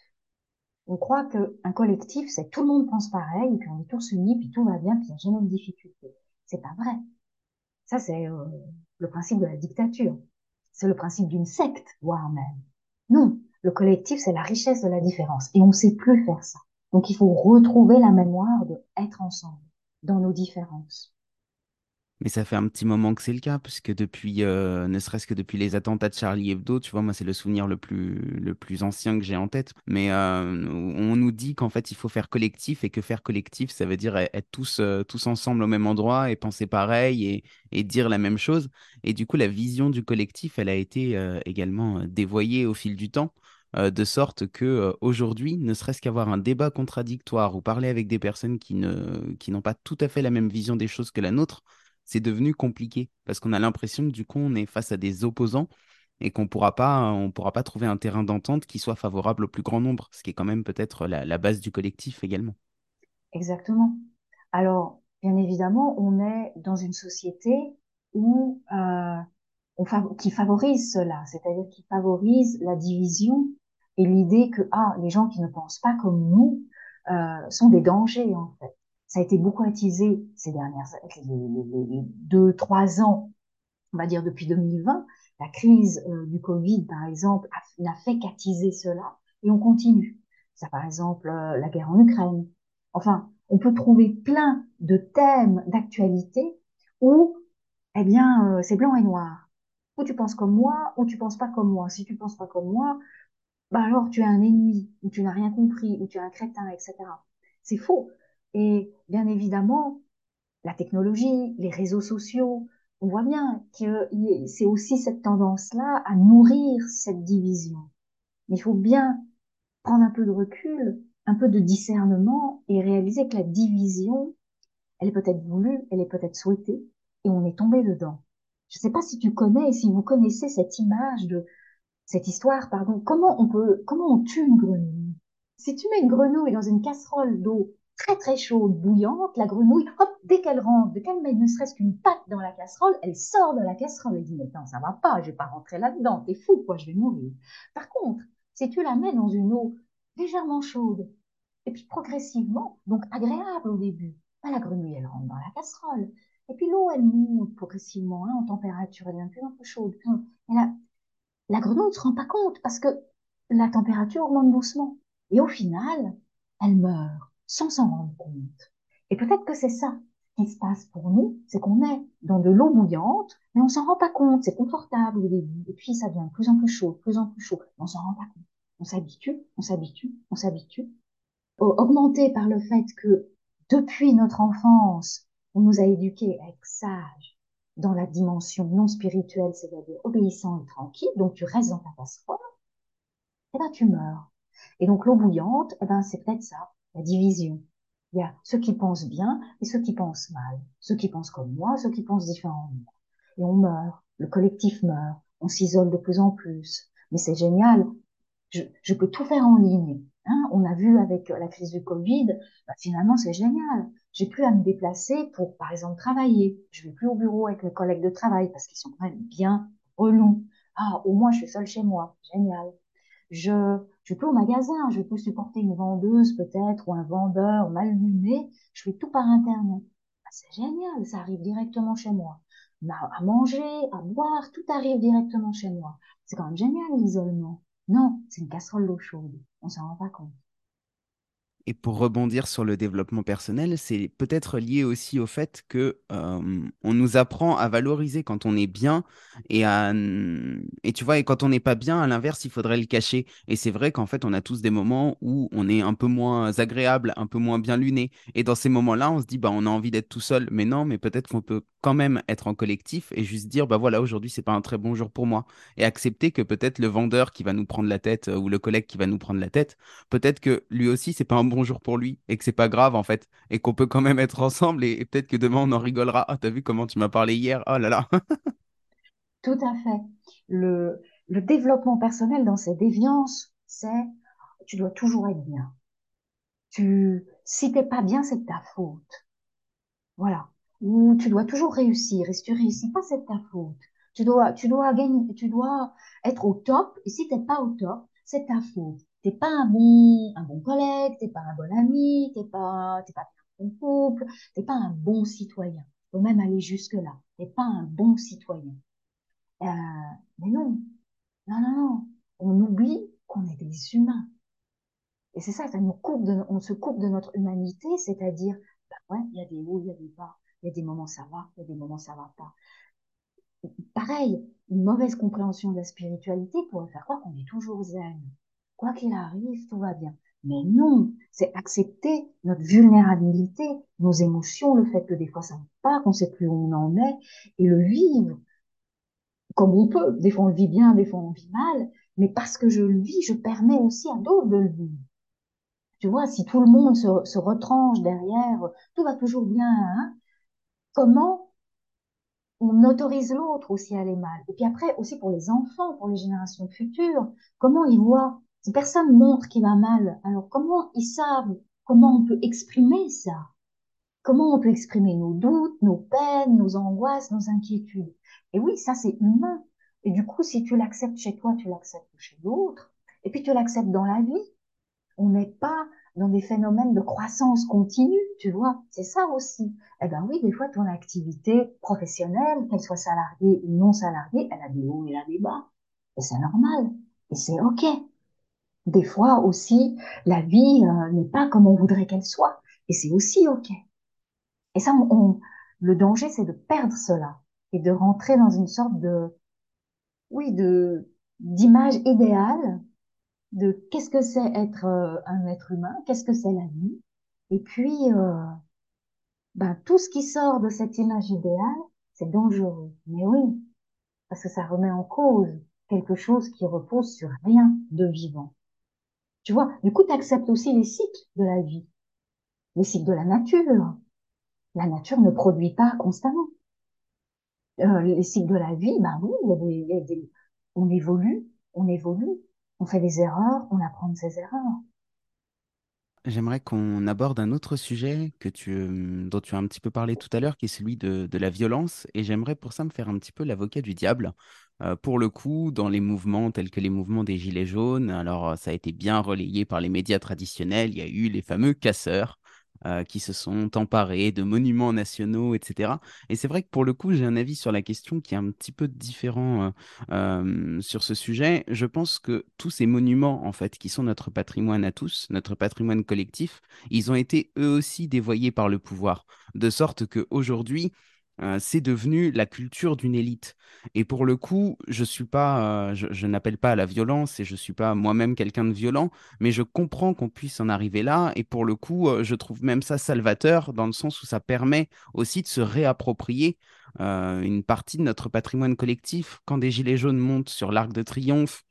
On croit qu'un collectif, c'est tout le monde pense pareil, et puis on est tous unis, puis tout va bien, puis il n'y a jamais de difficulté. C'est pas vrai. Ça, c'est euh, le principe de la dictature. C'est le principe d'une secte, voire même. Non, le collectif, c'est la richesse de la différence. Et on ne sait plus faire ça. Donc il faut retrouver la mémoire de être ensemble, dans nos différences. Mais ça fait un petit moment que c'est le cas, puisque depuis, euh, ne serait-ce que depuis les attentats de Charlie Hebdo, tu vois, moi, c'est le souvenir le plus, le plus ancien que j'ai en tête. Mais euh, on nous dit qu'en fait, il faut faire collectif et que faire collectif, ça veut dire e-, être tous, euh, tous ensemble au même endroit et penser pareil et, et, dire la même chose. Et du coup, la vision du collectif, elle a été également dévoyée au fil du temps. De sorte que aujourd'hui, ne serait-ce qu'avoir un débat contradictoire ou parler avec des personnes qui ne qui n'ont pas tout à fait la même vision des choses que la nôtre, c'est devenu compliqué parce qu'on a l'impression que du coup, on est face à des opposants et qu'on pourra pas, on pourra pas trouver un terrain d'entente qui soit favorable au plus grand nombre, ce qui est quand même peut-être la, base du collectif également. Exactement. Alors, bien évidemment, on est dans une société où euh, qui favorise cela, c'est-à-dire qui favorise la division et l'idée que ah, les gens qui ne pensent pas comme nous euh, sont des dangers en fait ça a été beaucoup attisé ces dernières les, deux, trois ans, on va dire depuis 2020. La crise euh, du Covid, par exemple, n'a fait qu'attiser cela et on continue. Ça, par exemple, euh, la guerre en Ukraine. Enfin, on peut trouver plein de thèmes d'actualité où, eh bien, euh, c'est blanc et noir. Ou tu penses comme moi, ou tu penses pas comme moi. Si tu penses pas comme moi, bah alors tu es un ennemi, ou tu n'as rien compris, ou tu es un crétin, etc. C'est faux. Et bien évidemment, la technologie, les réseaux sociaux, on voit bien que c'est aussi cette tendance-là à nourrir cette division. Il faut bien prendre un peu de recul, un peu de discernement et réaliser que la division, elle est peut-être voulue, elle est peut-être souhaitée, et on est tombé dedans. Je ne sais pas si tu connais, si vous connaissez cette image de cette histoire, pardon. Comment on peut, comment on tue une grenouille? Si tu mets une grenouille dans une casserole d'eau très très chaude, bouillante, la grenouille, hop, dès qu'elle rentre, dès qu'elle met ne serait-ce qu'une patte dans la casserole, elle sort de la casserole et dit, mais non, ça va pas, je vais pas rentrer là-dedans, t'es fou, quoi, je vais mourir. Par contre, si tu la mets dans une eau légèrement chaude, et puis progressivement, donc agréable au début, bah, la grenouille, elle rentre dans la casserole. Et puis l'eau, elle monte progressivement hein, en température, elle devient en plus chaude. Et la, la grenouille ne se rend pas compte parce que la température augmente doucement. Et au final, elle meurt sans s'en rendre compte. Et peut-être que c'est ça qui se passe pour nous, c'est qu'on est dans de l'eau bouillante, mais on s'en rend pas compte, c'est confortable au début, et puis ça devient de plus en plus chaud, plus en plus chaud, on s'en rend pas compte. On s'habitue, on s'habitue, on s'habitue. Augmenté par le fait que depuis notre enfance, on nous a éduqués à être sages dans la dimension non spirituelle, c'est-à-dire obéissant et tranquille, donc tu restes dans ta casserole, et eh ben tu meurs. Et donc l'eau bouillante, eh ben c'est peut-être ça, la division. Il y a ceux qui pensent bien et ceux qui pensent mal, ceux qui pensent comme moi, ceux qui pensent différemment. Et on meurt, le collectif meurt, on s'isole de plus en plus. Mais c'est génial, je, je, peux tout faire en ligne. Hein on a vu avec la crise du Covid, bah, finalement c'est génial. J'ai plus à me déplacer pour, par exemple, travailler. Je vais plus au bureau avec mes collègues de travail parce qu'ils sont quand même bien relous. Ah, au moins je suis seule chez moi. Génial. Je, je plus au magasin. Je peux supporter une vendeuse peut-être ou un vendeur mal luné. Je fais tout par Internet. Bah, c'est génial. Ça arrive directement chez moi. À manger, à boire, tout arrive directement chez moi. C'est quand même génial l'isolement. Non, c'est une casserole d'eau chaude. On s'en rend pas compte. Et pour rebondir sur le développement personnel, c'est peut-être lié aussi au fait que on nous apprend à valoriser quand on est bien et à et tu vois et quand on n'est pas bien, à l'inverse, il faudrait le cacher. Et c'est vrai qu'en fait, on a tous des moments où on est un peu moins agréable, un peu moins bien luné. Et dans ces moments-là, on se dit bah on a envie d'être tout seul, mais non, mais peut-être qu'on peut quand même être en collectif et juste dire bah voilà aujourd'hui c'est pas un très bon jour pour moi et accepter que peut-être le vendeur qui va nous prendre la tête euh, ou le collègue qui va nous prendre la tête, peut-être que lui aussi c'est pas un bon bonjour pour lui et que c'est pas grave en fait et qu'on peut quand même être ensemble et, peut-être que demain on en rigolera. Ah, t'as vu comment tu m'as parlé hier? Oh là là. Tout à fait. Le, le développement personnel dans ses déviances, c'est tu dois toujours être bien. Tu, si t'es pas bien, c'est ta faute. Voilà. Ou tu dois toujours réussir. Et si tu réussis pas, c'est ta faute. Tu dois, tu dois gagner, tu dois être au top. Et si t'es pas au top, c'est ta faute t'es pas un bon, un bon collègue, t'es pas un bon ami, t'es pas, t'es pas un bon couple, t'es pas un bon citoyen. Faut même aller jusque là. T'es pas un bon citoyen. Euh, mais non, non, non, non. On oublie qu'on est des humains. Et c'est ça, ça nous coupe de, on se coupe de notre humanité, c'est-à-dire, bah ouais, il y a des hauts, il y a des bas, il y a des moments ça va, il y a des moments ça va pas. Pareil, une mauvaise compréhension de la spiritualité pourrait faire croire qu'on est toujours zen quoi qu'il arrive, tout va bien. Mais non, c'est accepter notre vulnérabilité, nos émotions, le fait que des fois ça ne va pas, qu'on sait plus où on en est, et le vivre comme on peut. Des fois on le vit bien, des fois on le vit mal, mais parce que je le vis, je permets aussi à d'autres de le vivre. Tu vois, si tout le monde se, se retranche derrière, tout va toujours bien, hein comment on autorise l'autre aussi à aller mal? Et puis après, aussi pour les enfants, pour les générations futures, comment ils voient si personne montre qu'il va mal, alors comment ils savent comment on peut exprimer ça? Comment on peut exprimer nos doutes, nos peines, nos angoisses, nos inquiétudes? Et oui, ça c'est humain. Et du coup, si tu l'acceptes chez toi, tu l'acceptes chez l'autre. Et puis tu l'acceptes dans la vie. On n'est pas dans des phénomènes de croissance continue, tu vois. C'est ça aussi. Eh ben oui, des fois, ton activité professionnelle, qu'elle soit salariée ou non salariée, elle a des hauts et elle a des bas. Et c'est normal. Et c'est OK des fois aussi, la vie euh, n'est pas comme on voudrait qu'elle soit. Et c'est aussi OK. Et ça, on, le danger, c'est de perdre cela et de rentrer dans une sorte de, oui, de, d'image idéale de qu'est-ce que c'est être euh, un être humain, qu'est-ce que c'est la vie. Et puis, euh, ben, tout ce qui sort de cette image idéale, c'est dangereux. Mais oui, parce que ça remet en cause quelque chose qui repose sur rien de vivant. Tu vois, du coup, tu acceptes aussi les cycles de la vie, les cycles de la nature. La nature ne produit pas constamment. Euh, les cycles de la vie, ben oui, il y a des, on évolue, on évolue, on fait des erreurs, on apprend de ses erreurs. J'aimerais qu'on aborde un autre sujet que tu, euh, dont tu as un petit peu parlé tout à l'heure, qui est celui de, la violence. Et j'aimerais pour ça me faire un petit peu l'avocat du diable. Euh, pour le coup, dans les mouvements tels que les mouvements des Gilets jaunes, alors ça a été bien relayé par les médias traditionnels, il y a eu les fameux casseurs. Euh, qui se sont emparés de monuments nationaux, etc. Et c'est vrai que pour le coup, j'ai un avis sur la question qui est un petit peu différent euh, euh, sur ce sujet. Je pense que tous ces monuments, en fait, qui sont notre patrimoine à tous, notre patrimoine collectif, ils ont été eux aussi dévoyés par le pouvoir, de sorte qu'aujourd'hui, c'est devenu la culture d'une élite. Et pour le coup, je suis pas, je, n'appelle pas à la violence et je suis pas moi-même quelqu'un de violent, mais je comprends qu'on puisse en arriver là. Et pour le coup, je trouve même ça salvateur dans le sens où ça permet aussi de se réapproprier une partie de notre patrimoine collectif. Quand des gilets jaunes montent sur l'Arc de Triomphe,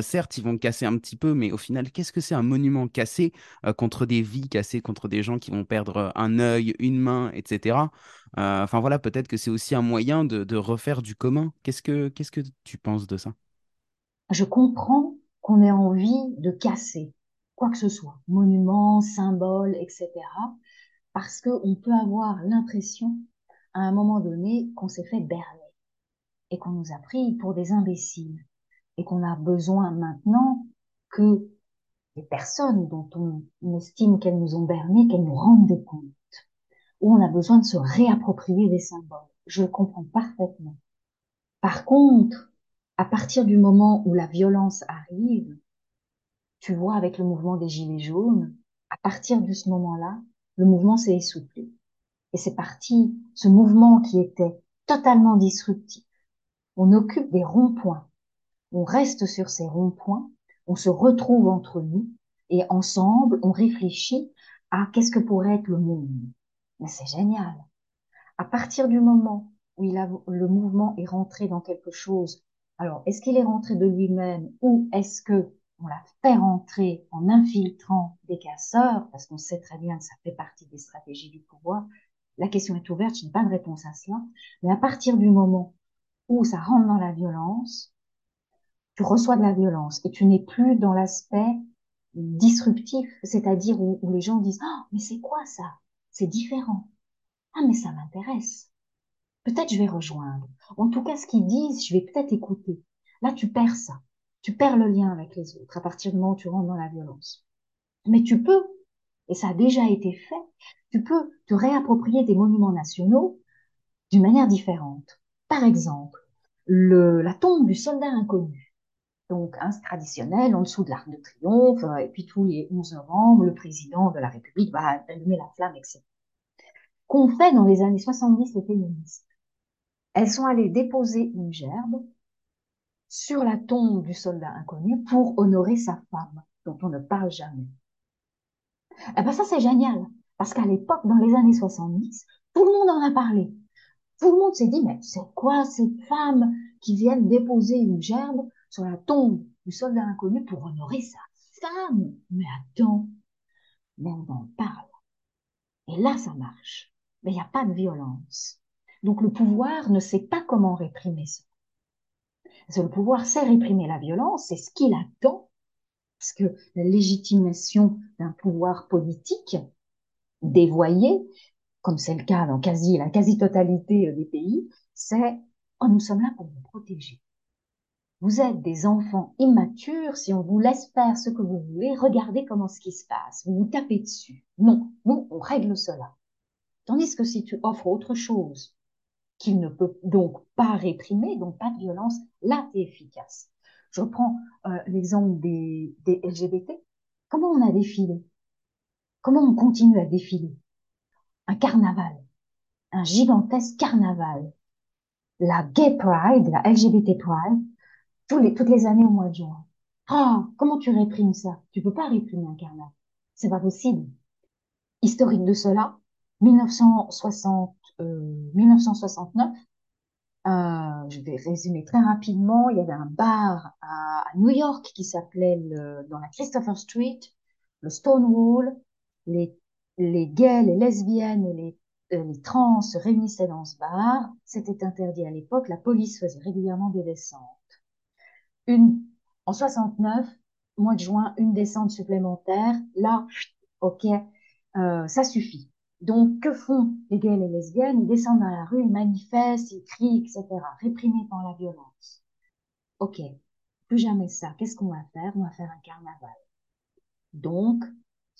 certes, ils vont casser un petit peu, mais au final, qu'est-ce que c'est un monument cassé contre des vies cassées, contre des gens qui vont perdre un œil, une main, etc. Enfin voilà, peut-être que c'est aussi un moyen de, refaire du commun. Qu'est-ce que qu'est-ce que tu penses de ça? Je comprends qu'on ait envie de casser quoi que ce soit, monument, symbole, etc. Parce qu'on peut avoir l'impression, à un moment donné, qu'on s'est fait berner et qu'on nous a pris pour des imbéciles et qu'on a besoin maintenant que les personnes dont on estime qu'elles nous ont berné, qu'elles nous rendent des comptes, où on a besoin de se réapproprier des symboles. Je le comprends parfaitement. Par contre, à partir du moment où la violence arrive, tu vois, avec le mouvement des Gilets jaunes, à partir de ce moment-là, le mouvement s'est essoufflé. Et c'est parti, ce mouvement qui était totalement disruptif. On occupe des ronds-points on reste sur ces ronds-points, on se retrouve entre nous et ensemble, on réfléchit à qu'est-ce que pourrait être le monde. Mais c'est génial. À partir du moment où il a, le mouvement est rentré dans quelque chose, alors est-ce qu'il est rentré de lui-même ou est-ce que on l'a fait rentrer en infiltrant des casseurs, parce qu'on sait très bien que ça fait partie des stratégies du pouvoir? La question est ouverte, je n'ai pas de réponse à cela. Mais à partir du moment où ça rentre dans la violence, tu reçois de la violence et tu n'es plus dans l'aspect disruptif, c'est-à-dire où, les gens disent oh, mais c'est quoi ça? C'est différent. Ah mais ça m'intéresse. Peut-être je vais rejoindre. En tout cas, ce qu'ils disent, je vais peut-être écouter. Là, tu perds ça. Tu perds le lien avec les autres à partir du moment où tu rentres dans la violence. Mais tu peux, et ça a déjà été fait, tu peux te réapproprier des monuments nationaux d'une manière différente. Par exemple, le, la tombe du soldat inconnu donc traditionnel en dessous de l'Arc de Triomphe, euh, et puis tous les 11 novembre, le président de la République va allumer la flamme, etc. Qu'ont fait dans les années 70 les féministes Elles sont allées déposer une gerbe sur la tombe du soldat inconnu pour honorer sa femme, dont on ne parle jamais. Eh ben ça c'est génial, parce qu'à l'époque, dans les années 70, tout le monde en a parlé. Tout le monde s'est dit, mais c'est quoi ces femmes qui viennent déposer une gerbe sur la tombe du soldat inconnu pour honorer sa femme. Mais attends, mais on en parle. Et là, ça marche. Mais il n'y a pas de violence. Donc le pouvoir ne sait pas comment réprimer ça. le pouvoir sait réprimer la violence, c'est ce qu'il attend, parce que la légitimation d'un pouvoir politique dévoyé, comme c'est le cas dans quasi la quasi-totalité des pays, c'est oh, nous sommes là pour vous protéger. Vous êtes des enfants immatures, si on vous laisse faire ce que vous voulez, regardez comment ce qui se passe, vous vous tapez dessus. Non, nous, on règle cela. Tandis que si tu offres autre chose, qu'il ne peut donc pas réprimer, donc pas de violence, là, tu es efficace. Je reprends euh, l'exemple des, des LGBT. Comment on a défilé? Comment on continue à défiler? Un carnaval, un gigantesque carnaval. La Gay Pride, la LGBT Pride, toutes les années au mois de juin. Ah, comment tu réprimes ça? Tu peux pas réprimer un carnaval. C'est pas possible. Historique de cela, 1960, 1969, euh, euh, je vais résumer très rapidement. Il y avait un bar à, New York qui s'appelait dans la Christopher Street, le Stonewall. Les, les gays, les lesbiennes et les, euh, les trans se réunissaient dans ce bar. C'était interdit à l'époque. La police faisait régulièrement des descentes une, en 69, mois de juin, une descente supplémentaire. Là, ok, euh, ça suffit. Donc, que font les gays et les lesbiennes? Ils descendent dans la rue, ils manifestent, ils crient, etc. Réprimés par la violence. Ok, plus jamais ça. Qu'est-ce qu'on va faire? On va faire un carnaval. Donc,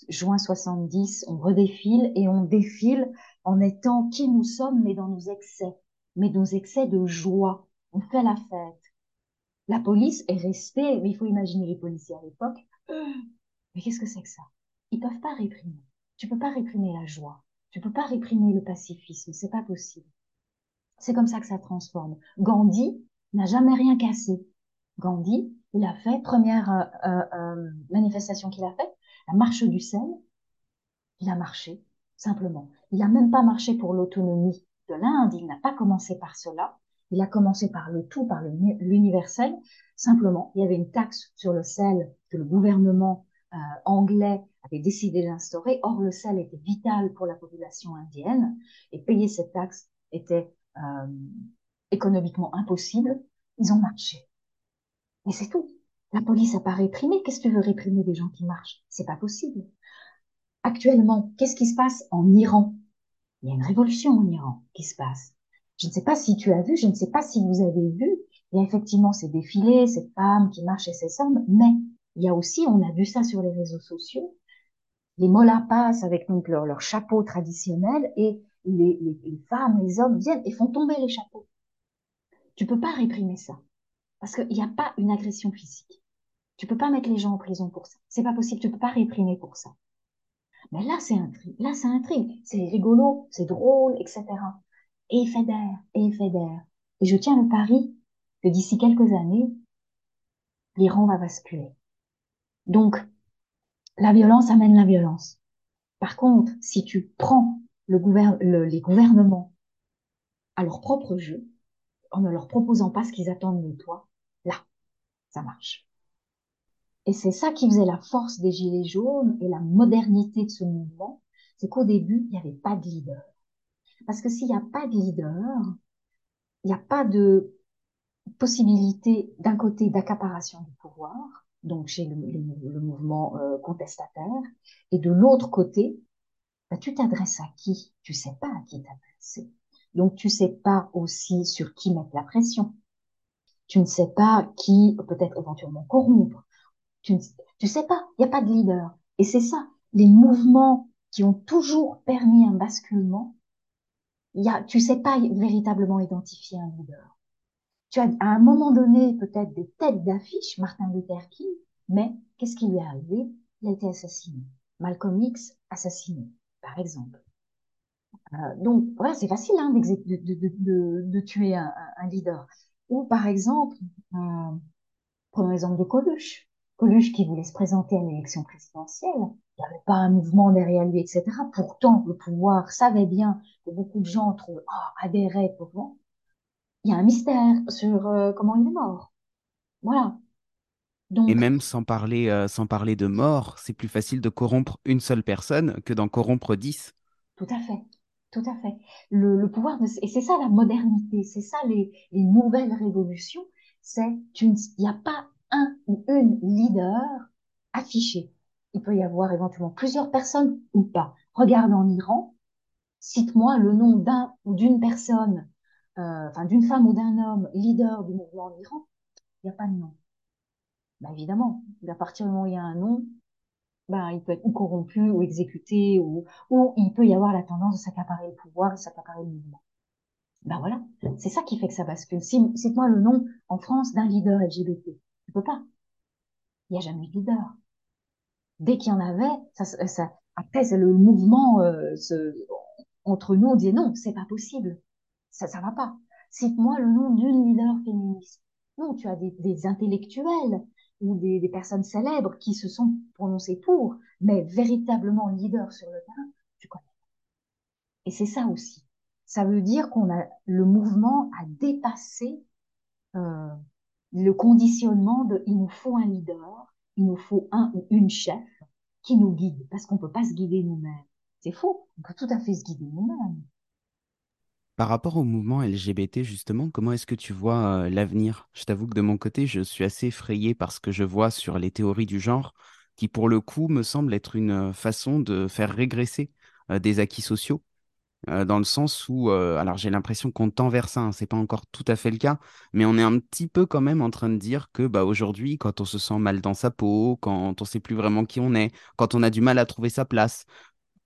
juin 70, on redéfile et on défile en étant qui nous sommes, mais dans nos excès, mais nos excès de joie. On fait la fête. La police est restée, mais il faut imaginer les policiers à l'époque. Mais qu'est-ce que c'est que ça? Ils peuvent pas réprimer. Tu peux pas réprimer la joie. Tu peux pas réprimer le pacifisme. C'est pas possible. C'est comme ça que ça transforme. Gandhi n'a jamais rien cassé. Gandhi, il a fait, première euh, euh, euh, manifestation qu'il a faite, la marche du sel. Il a marché, simplement. Il n'a même pas marché pour l'autonomie de l'Inde. Il n'a pas commencé par cela. Il a commencé par le tout, par l'universel. Simplement, il y avait une taxe sur le sel que le gouvernement euh, anglais avait décidé d'instaurer. Or, le sel était vital pour la population indienne et payer cette taxe était euh, économiquement impossible. Ils ont marché. Mais c'est tout. La police n'a pas réprimé. Qu'est-ce que tu veux réprimer des gens qui marchent? C'est pas possible. Actuellement, qu'est-ce qui se passe en Iran? Il y a une révolution en Iran qui se passe. Je ne sais pas si tu as vu, je ne sais pas si vous avez vu. Il y a effectivement ces défilés, cette femme qui marche et ces hommes, mais il y a aussi, on a vu ça sur les réseaux sociaux, les mollahs passent avec donc leur, leur chapeau traditionnel et les, femmes, les hommes viennent et font tomber les chapeaux. Tu peux pas réprimer ça parce qu'il n'y a pas une agression physique. Tu peux pas mettre les gens en prison pour ça. C'est pas possible. Tu peux pas réprimer pour ça. Mais là, c'est intrigue. Là, c'est intrigue. C'est rigolo, c'est drôle, etc. Et d'air, et d'air. Et je tiens le pari que d'ici quelques années, l'Iran va basculer. Donc, la violence amène la violence. Par contre, si tu prends le le, les gouvernements à leur propre jeu, en ne leur proposant pas ce qu'ils attendent de toi, là, ça marche. Et c'est ça qui faisait la force des Gilets jaunes et la modernité de ce mouvement, c'est qu'au début, il n'y avait pas de leader. Parce que s'il n'y a pas de leader, il n'y a pas de possibilité d'un côté d'accaparation du pouvoir, donc chez le, mouvement euh, contestataire, et de l'autre côté, bah, tu t'adresses à qui? Tu sais pas à qui t'adresser. Donc tu sais pas aussi sur qui mettre la pression. Tu ne sais pas qui peut-être éventuellement corrompre. Tu ne tu sais pas, il n'y a pas de leader. Et c'est ça, les mouvements qui ont toujours permis un basculement, y a, tu sais pas véritablement identifier un leader tu as à un moment donné peut-être des têtes d'affiche, Martin Luther King, mais qu'est-ce qui lui est arrivé? Il a été assassiné. Malcolm X assassiné, par exemple. Euh, donc voilà, c'est facile hein, de, de, de, de, tuer un, un, leader. Ou par exemple, euh, prenons l'exemple de Coluche. Coluche qui voulait se présenter à l'élection présidentielle, il n'y avait pas un mouvement derrière lui, etc. Pourtant, le pouvoir savait bien que beaucoup de gens oh, adhéraient pour il y a un mystère sur euh, comment il est mort. Voilà. Donc... Et même sans parler, euh, sans parler de mort, c'est plus facile de corrompre une seule personne que d'en corrompre dix. Tout à fait. Tout à fait. Le, le pouvoir, et c'est ça la modernité, c'est ça les, les nouvelles révolutions, c'est il n'y a pas un ou une leader affiché. Il peut y avoir éventuellement plusieurs personnes ou pas. Regarde en Iran, cite-moi le nom d'un ou d'une personne euh, enfin d'une femme ou d'un homme leader du mouvement en Iran, il n'y a pas de nom. Ben évidemment, à partir du moment où il y a un nom, ben, il peut être ou corrompu ou exécuté ou, ou il peut y avoir la tendance de s'accaparer le pouvoir, de s'accaparer le mouvement. Ben voilà, c'est ça qui fait que ça bascule. Cite-moi le nom en France d'un leader LGBT. Tu peux pas. Il n'y a jamais de leader. Dès qu'il y en avait, ça, ça, après le mouvement euh, entre nous on disait non, c'est pas possible ça, ça va pas. Cite-moi le nom d'une leader féministe. Non, tu as des, des intellectuels ou des, des, personnes célèbres qui se sont prononcées pour, mais véritablement leader sur le terrain, tu connais. Et c'est ça aussi. Ça veut dire qu'on a le mouvement a dépassé euh, le conditionnement de il nous faut un leader, il nous faut un ou une chef qui nous guide, parce qu'on peut pas se guider nous-mêmes. C'est faux. On peut tout à fait se guider nous-mêmes. Par rapport au mouvement LGBT, justement, comment est-ce que tu vois l'avenir? Je t'avoue que de mon côté, je suis assez effrayé par ce que je vois sur les théories du genre, qui pour le coup me semble être une façon de faire régresser des acquis sociaux. Dans le sens où, alors j'ai l'impression qu'on tend vers ça, hein, c'est pas encore tout à fait le cas, mais on est un petit peu quand même en train de dire que bah, aujourd'hui, quand on se sent mal dans sa peau, quand on sait plus vraiment qui on est, quand on a du mal à trouver sa place,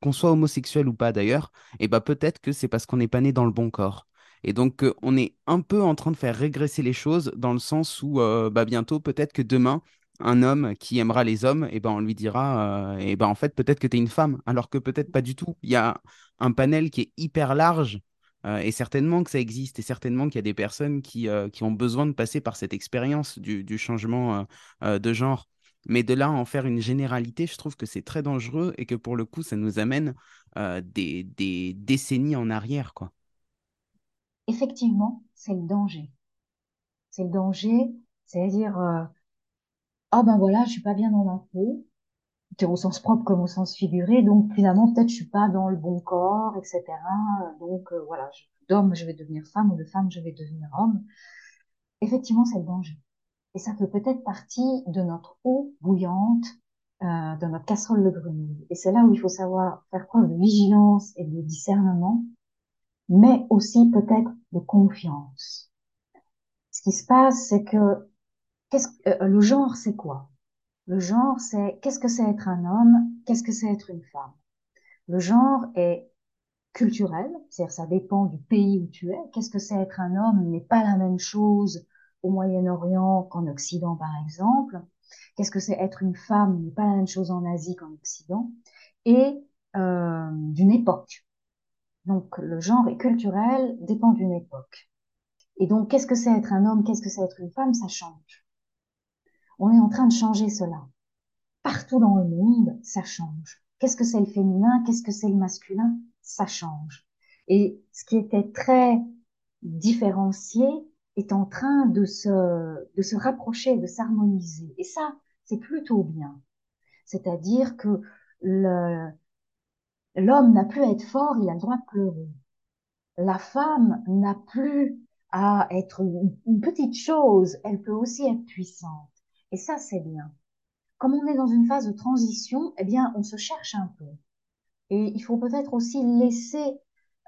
qu'on soit homosexuel ou pas d'ailleurs, et bah peut-être que c'est parce qu'on n'est pas né dans le bon corps. Et donc, euh, on est un peu en train de faire régresser les choses dans le sens où bah, bientôt, peut-être que demain, un homme qui aimera les hommes, et ben on lui dira, euh, et ben en fait, peut-être que tu es une femme, alors que peut-être pas du tout. Il y a un panel qui est hyper large, et certainement que ça existe, et certainement qu'il y a des personnes qui, qui ont besoin de passer par cette expérience du, du changement de genre. Mais de là à en faire une généralité, je trouve que c'est très dangereux et que pour le coup, ça nous amène des, des décennies en arrière, quoi effectivement, c'est le danger. C'est le danger, c'est-à-dire, ah ben voilà, je suis pas bien dans ma peau, au sens propre comme au sens figuré, donc finalement, peut-être je suis pas dans le bon corps, etc. Donc euh, voilà, d'homme, je vais devenir femme, ou de femme, je vais devenir homme. Effectivement, c'est le danger. Et ça fait peut-être partie de notre eau bouillante, euh, de notre casserole de grenouille. Et c'est là où il faut savoir faire preuve de vigilance et de discernement mais aussi peut-être de confiance. Ce qui se passe, c'est que, qu'est-ce, euh, le genre, c'est quoi? Le genre, c'est qu'est-ce que c'est être un homme, qu'est-ce que c'est être une femme? Le genre est culturel, c'est-à-dire ça dépend du pays où tu es. Qu'est-ce que c'est être un homme n'est pas la même chose au Moyen-Orient qu'en Occident, par exemple. Qu'est-ce que c'est être une femme n'est pas la même chose en Asie qu'en Occident. Et euh, d'une époque. Donc le genre est culturel, dépend d'une époque. Et donc qu'est-ce que c'est être un homme, qu'est-ce que c'est être une femme, ça change. On est en train de changer cela. Partout dans le monde, ça change. Qu'est-ce que c'est le féminin, qu'est-ce que c'est le masculin, ça change. Et ce qui était très différencié est en train de se, de se rapprocher, de s'harmoniser. Et ça, c'est plutôt bien. C'est-à-dire que L'homme n'a plus à être fort, il a le droit de pleurer. La femme n'a plus à être une petite chose, elle peut aussi être puissante. Et ça, c'est bien. Comme on est dans une phase de transition, eh bien, on se cherche un peu. Et il faut peut-être aussi laisser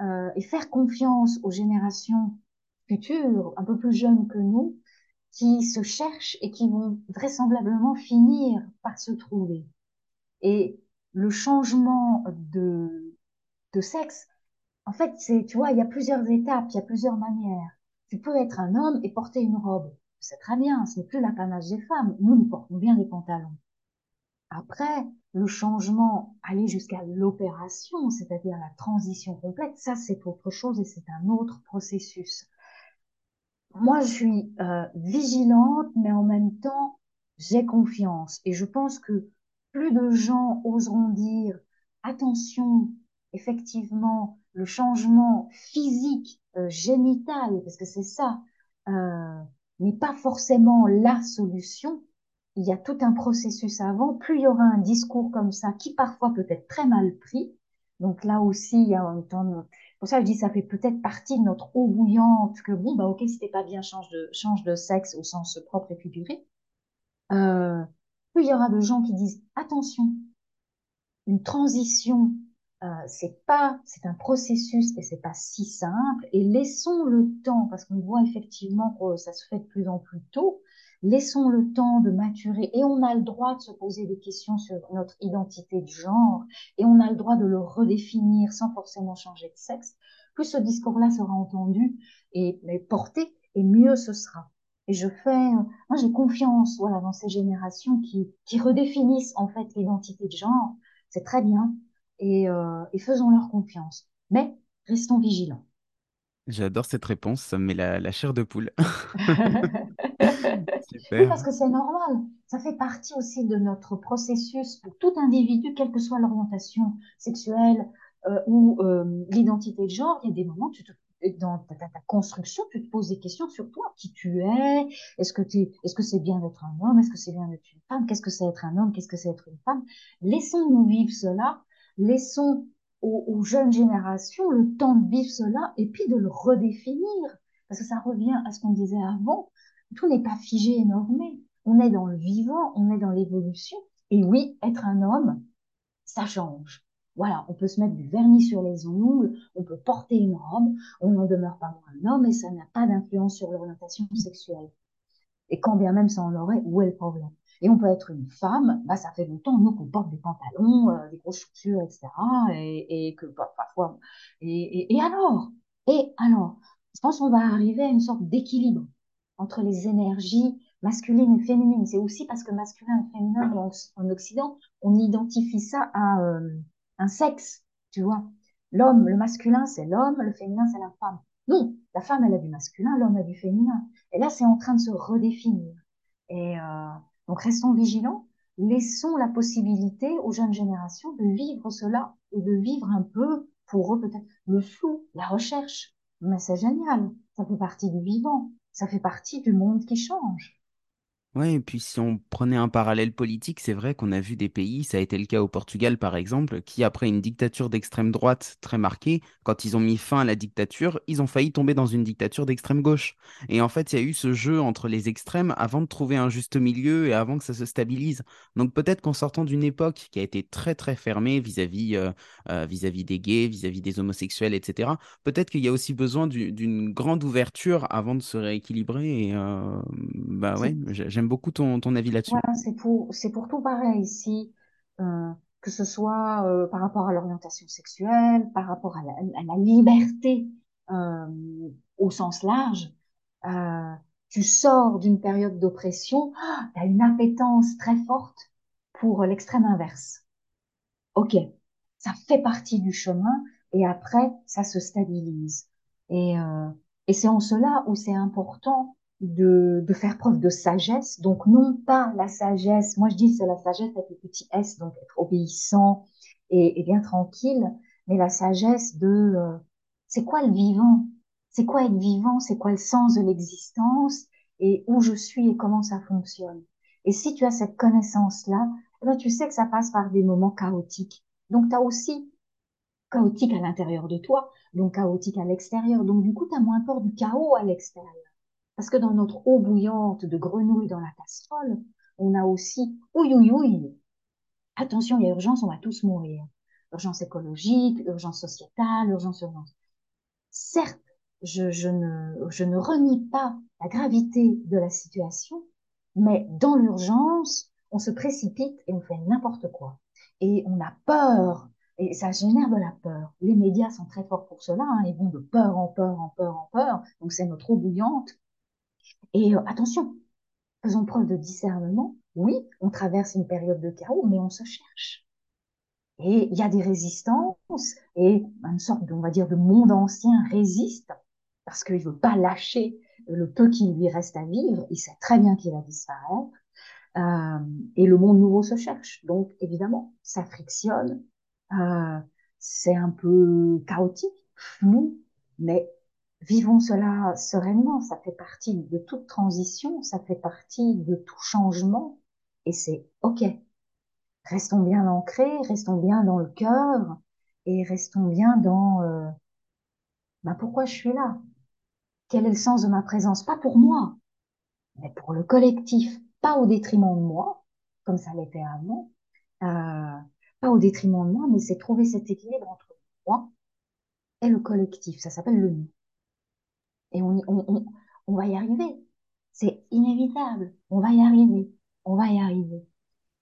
euh, et faire confiance aux générations futures, un peu plus jeunes que nous, qui se cherchent et qui vont vraisemblablement finir par se trouver. Et le changement de, de sexe, en fait, c'est, tu vois, il y a plusieurs étapes, il y a plusieurs manières. Tu peux être un homme et porter une robe. C'est très bien, ce n'est plus l'apanage des femmes. Nous, nous portons bien des pantalons. Après, le changement, aller jusqu'à l'opération, c'est-à-dire la transition complète, ça, c'est autre chose et c'est un autre processus. Moi, je suis euh, vigilante, mais en même temps, j'ai confiance. Et je pense que plus de gens oseront dire attention, effectivement, le changement physique, euh, génital, parce que c'est ça, euh, n'est pas forcément la solution. Il y a tout un processus avant. Plus il y aura un discours comme ça, qui parfois peut être très mal pris. Donc là aussi, il y a un temps. Pour ça, je dis, ça fait peut-être partie de notre eau bouillante que bon, bah ok, si t'es pas bien, change de change de sexe au sens propre et figuré. Euh, plus il y aura de gens qui disent attention, une transition, euh, c'est pas, c'est un processus et c'est pas si simple. Et laissons le temps, parce qu'on voit effectivement que ça se fait de plus en plus tôt. Laissons le temps de maturer et on a le droit de se poser des questions sur notre identité de genre et on a le droit de le redéfinir sans forcément changer de sexe. Plus ce discours-là sera entendu et porté, et mieux ce sera. Et je fais, moi j'ai confiance, voilà, dans ces générations qui, qui redéfinissent en fait l'identité de genre. C'est très bien. Et, euh, et faisons leur confiance. Mais restons vigilants. J'adore cette réponse, ça me met la, la chair de poule. Oui, parce que c'est normal. Ça fait partie aussi de notre processus pour tout individu, quelle que soit l'orientation sexuelle euh, ou euh, l'identité de genre. Il y a des moments tu te dans ta, construction, tu te poses des questions sur toi, qui tu es, est-ce que tu, est-ce que c'est bien d'être un homme, est-ce que c'est bien d'être une femme, qu'est-ce que c'est être un homme, qu'est-ce que c'est être une femme? Laissons-nous vivre cela, laissons aux, jeunes générations le temps de vivre cela et puis de le redéfinir, parce que ça revient à ce qu'on disait avant. Tout n'est pas figé et normé. On est dans le vivant, on est dans l'évolution. Et oui, être un homme, ça change. Voilà, on peut se mettre du vernis sur les ongles, on peut porter une robe, on n'en demeure pas moins un homme et ça n'a pas d'influence sur l'orientation sexuelle. Et quand bien même ça en aurait, où est le problème? Et on peut être une femme, bah ça fait longtemps nous qu'on porte des pantalons, euh, des grosses chaussures, etc. Et, et que bah, parfois, et, et, alors? Et alors Je pense qu'on va arriver à une sorte d'équilibre entre les énergies masculines et féminines. C'est aussi parce que masculin et féminin en, en Occident, on identifie ça à euh, un sexe, tu vois. L'homme, le masculin, c'est l'homme, le féminin, c'est la femme. Non, la femme, elle a du masculin, l'homme a du féminin. Et là, c'est en train de se redéfinir. Et euh, donc, restons vigilants. Laissons la possibilité aux jeunes générations de vivre cela et de vivre un peu, pour eux peut-être, le flou, la recherche. Mais c'est génial. Ça fait partie du vivant. Ça fait partie du monde qui change. Oui, et puis si on prenait un parallèle politique, c'est vrai qu'on a vu des pays, ça a été le cas au Portugal par exemple, qui après une dictature d'extrême droite très marquée, quand ils ont mis fin à la dictature, ils ont failli tomber dans une dictature d'extrême gauche. Et en fait, il y a eu ce jeu entre les extrêmes avant de trouver un juste milieu et avant que ça se stabilise. Donc peut-être qu'en sortant d'une époque qui a été très très fermée vis-à-vis euh, euh, vis-à-vis des gays, vis-à-vis des homosexuels, etc., peut-être qu'il y a aussi besoin d'une grande ouverture avant de se rééquilibrer. Et euh, bah ouais, J'aime beaucoup ton, ton avis là-dessus. C'est pour, pour tout pareil ici, euh, que ce soit euh, par rapport à l'orientation sexuelle, par rapport à la, liberté euh, au sens large. Euh, tu sors d'une période d'oppression, tu as une appétence très forte pour l'extrême inverse. Ok, ça fait partie du chemin et après, ça se stabilise. Et, et c'est en cela où c'est important de, de, faire preuve de sagesse. Donc, non pas la sagesse, moi je dis c'est la sagesse avec le petit S, donc être obéissant et, bien tranquille, mais la sagesse de euh, c'est quoi le vivant? C'est quoi être vivant? C'est quoi le sens de l'existence? Et où je suis et comment ça fonctionne? Et si tu as cette connaissance-là, eh ben, tu sais que ça passe par des moments chaotiques. Donc, tu as aussi chaotique à l'intérieur de toi, donc chaotique à l'extérieur. Donc, du coup, tu as moins peur du chaos à l'extérieur. Parce que dans notre eau bouillante de grenouille dans la casserole, on a aussi ouïe, ouïe. Attention, il y a urgence, on va tous mourir. Urgence écologique, urgence sociétale, urgence, urgence. Certes, je, je, ne, je ne renie pas la gravité de la situation, mais dans l'urgence, on se précipite et on fait n'importe quoi. Et on a peur, et ça génère de la peur. Les médias sont très forts pour cela, hein, ils vont de peur en peur, en peur, en peur. Donc c'est notre eau bouillante et euh, attention, faisons preuve de discernement. Oui, on traverse une période de chaos, mais on se cherche. Et il y a des résistances, et une sorte, de, on va dire, de monde ancien résiste, parce qu'il ne veut pas lâcher le peu qui lui reste à vivre, il sait très bien qu'il va disparaître, euh, et le monde nouveau se cherche. Donc, évidemment, ça frictionne, euh, c'est un peu chaotique, flou, mais vivons cela sereinement. Ça fait partie de toute transition, ça fait partie de tout changement, et c'est OK. Restons bien ancrés, restons bien dans le cœur, et restons bien dans euh, bah pourquoi je suis là? Quel est le sens de ma présence? Pas pour moi, mais pour le collectif, pas au détriment de moi, comme ça l'était avant, euh, pas au détriment de moi, mais c'est trouver cet équilibre entre moi et le collectif. Ça s'appelle le nous. Et on, on, on, on va y arriver. C'est inévitable. On va y arriver. On va y arriver.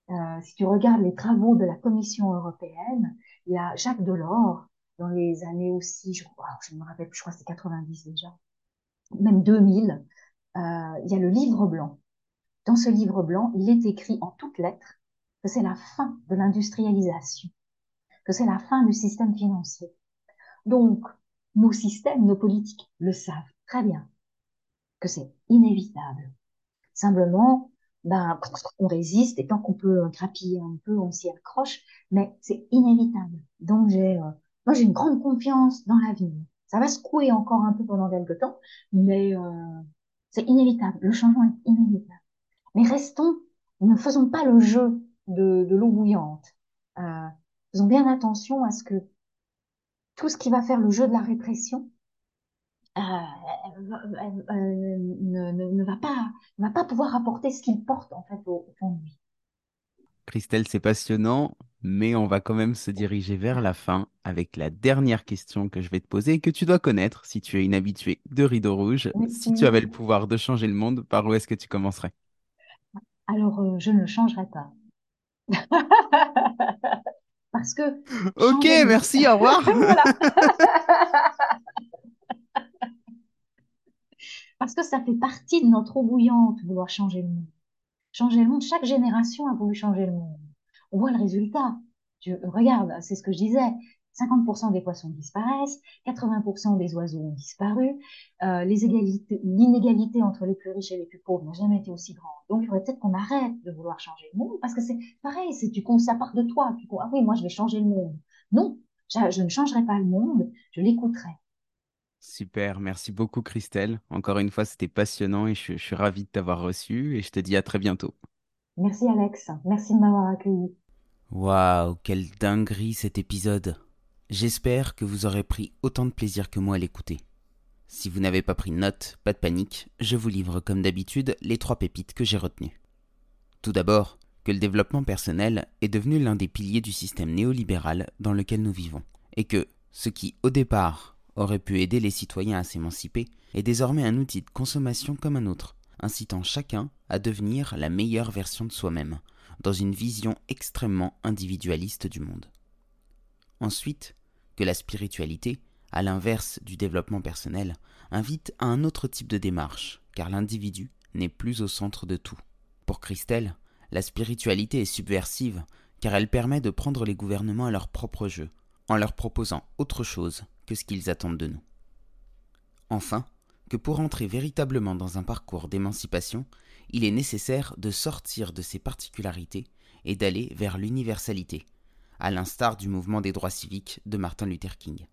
Euh, si tu regardes les travaux de la Commission européenne, il y a Jacques Delors, dans les années aussi, je crois, je me rappelle je crois c'est 90 déjà, même 2000, euh, il y a le livre blanc. Dans ce livre blanc, il est écrit en toutes lettres que c'est la fin de l'industrialisation, que c'est la fin du système financier. Donc, nos systèmes, nos politiques le savent très bien que c'est inévitable. Simplement, ben, on résiste et tant qu'on peut grappiller un peu, on s'y accroche, mais c'est inévitable. Donc j'ai, euh, moi j'ai une grande confiance dans l'avenir. Ça va secouer encore un peu pendant quelques temps, mais euh, c'est inévitable. Le changement est inévitable. Mais restons, ne faisons pas le jeu de, de l'eau bouillante. Euh, faisons bien attention à ce que tout ce qui va faire le jeu de la répression, ne, ne, ne, va pas, ne va pas pouvoir apporter ce qu'il porte en fait au, au fond de lui. Christelle, c'est passionnant. mais on va quand même se diriger vers la fin avec la dernière question que je vais te poser et que tu dois connaître si tu es une habituée de Rideau Rouge. Si tu avais le pouvoir de changer le monde, par où est-ce que tu commencerais? Alors, euh, je ne changerai pas. Parce que... Ok, merci, au revoir. Parce que ça fait partie de notre eau bouillante, vouloir changer le monde. Changer le monde, chaque génération a voulu changer le monde. On voit le résultat. Tu, regarde, c'est ce que je disais. 50% des poissons disparaissent, 80% des oiseaux ont disparu, euh, l'inégalité entre les plus riches et les plus pauvres n'a jamais été aussi grande. Donc, il faudrait peut-être qu'on arrête de vouloir changer le monde, parce que c'est pareil, c'est tu ça part de toi. Tu, ah oui, moi je vais changer le monde. Non, je, je ne changerai pas le monde, je l'écouterai. Super, merci beaucoup Christelle. Encore une fois, c'était passionnant et je, suis ravi de t'avoir reçu et je te dis à très bientôt. Merci Alex, merci de m'avoir accueilli. Waouh, quelle dinguerie cet épisode. J'espère que vous aurez pris autant de plaisir que moi à l'écouter. Si vous n'avez pas pris de notes, pas de panique, je vous livre comme d'habitude les trois pépites que j'ai retenues. Tout d'abord, que le développement personnel est devenu l'un des piliers du système néolibéral dans lequel nous vivons, et que ce qui, au départ, aurait pu aider les citoyens à s'émanciper est désormais un outil de consommation comme un autre, incitant chacun à devenir la meilleure version de soi-même, dans une vision extrêmement individualiste du monde. Ensuite, que la spiritualité, à l'inverse du développement personnel, invite à un autre type de démarche, car l'individu n'est plus au centre de tout. Pour Christelle, la spiritualité est subversive, car elle permet de prendre les gouvernements à leur propre jeu, en leur proposant autre chose que ce qu'ils attendent de nous. Enfin, que pour entrer véritablement dans un parcours d'émancipation, il est nécessaire de sortir de ses particularités et d'aller vers l'universalité, à l'instar du mouvement des droits civiques de Martin Luther King.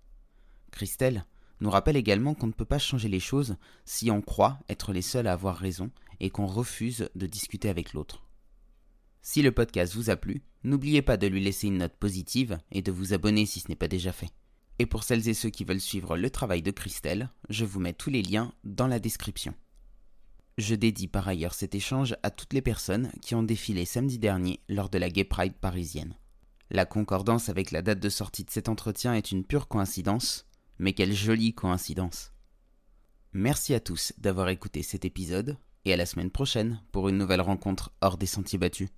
Christelle nous rappelle également qu'on ne peut pas changer les choses si on croit être les seuls à avoir raison et qu'on refuse de discuter avec l'autre. Si le podcast vous a plu, n'oubliez pas de lui laisser une note positive et de vous abonner si ce n'est pas déjà fait. Et pour celles et ceux qui veulent suivre le travail de Christelle, je vous mets tous les liens dans la description. Je dédie par ailleurs cet échange à toutes les personnes qui ont défilé samedi dernier lors de la Gay Pride parisienne. La concordance avec la date de sortie de cet entretien est une pure coïncidence, mais quelle jolie coïncidence. Merci à tous d'avoir écouté cet épisode, et à la semaine prochaine pour une nouvelle rencontre hors des sentiers battus.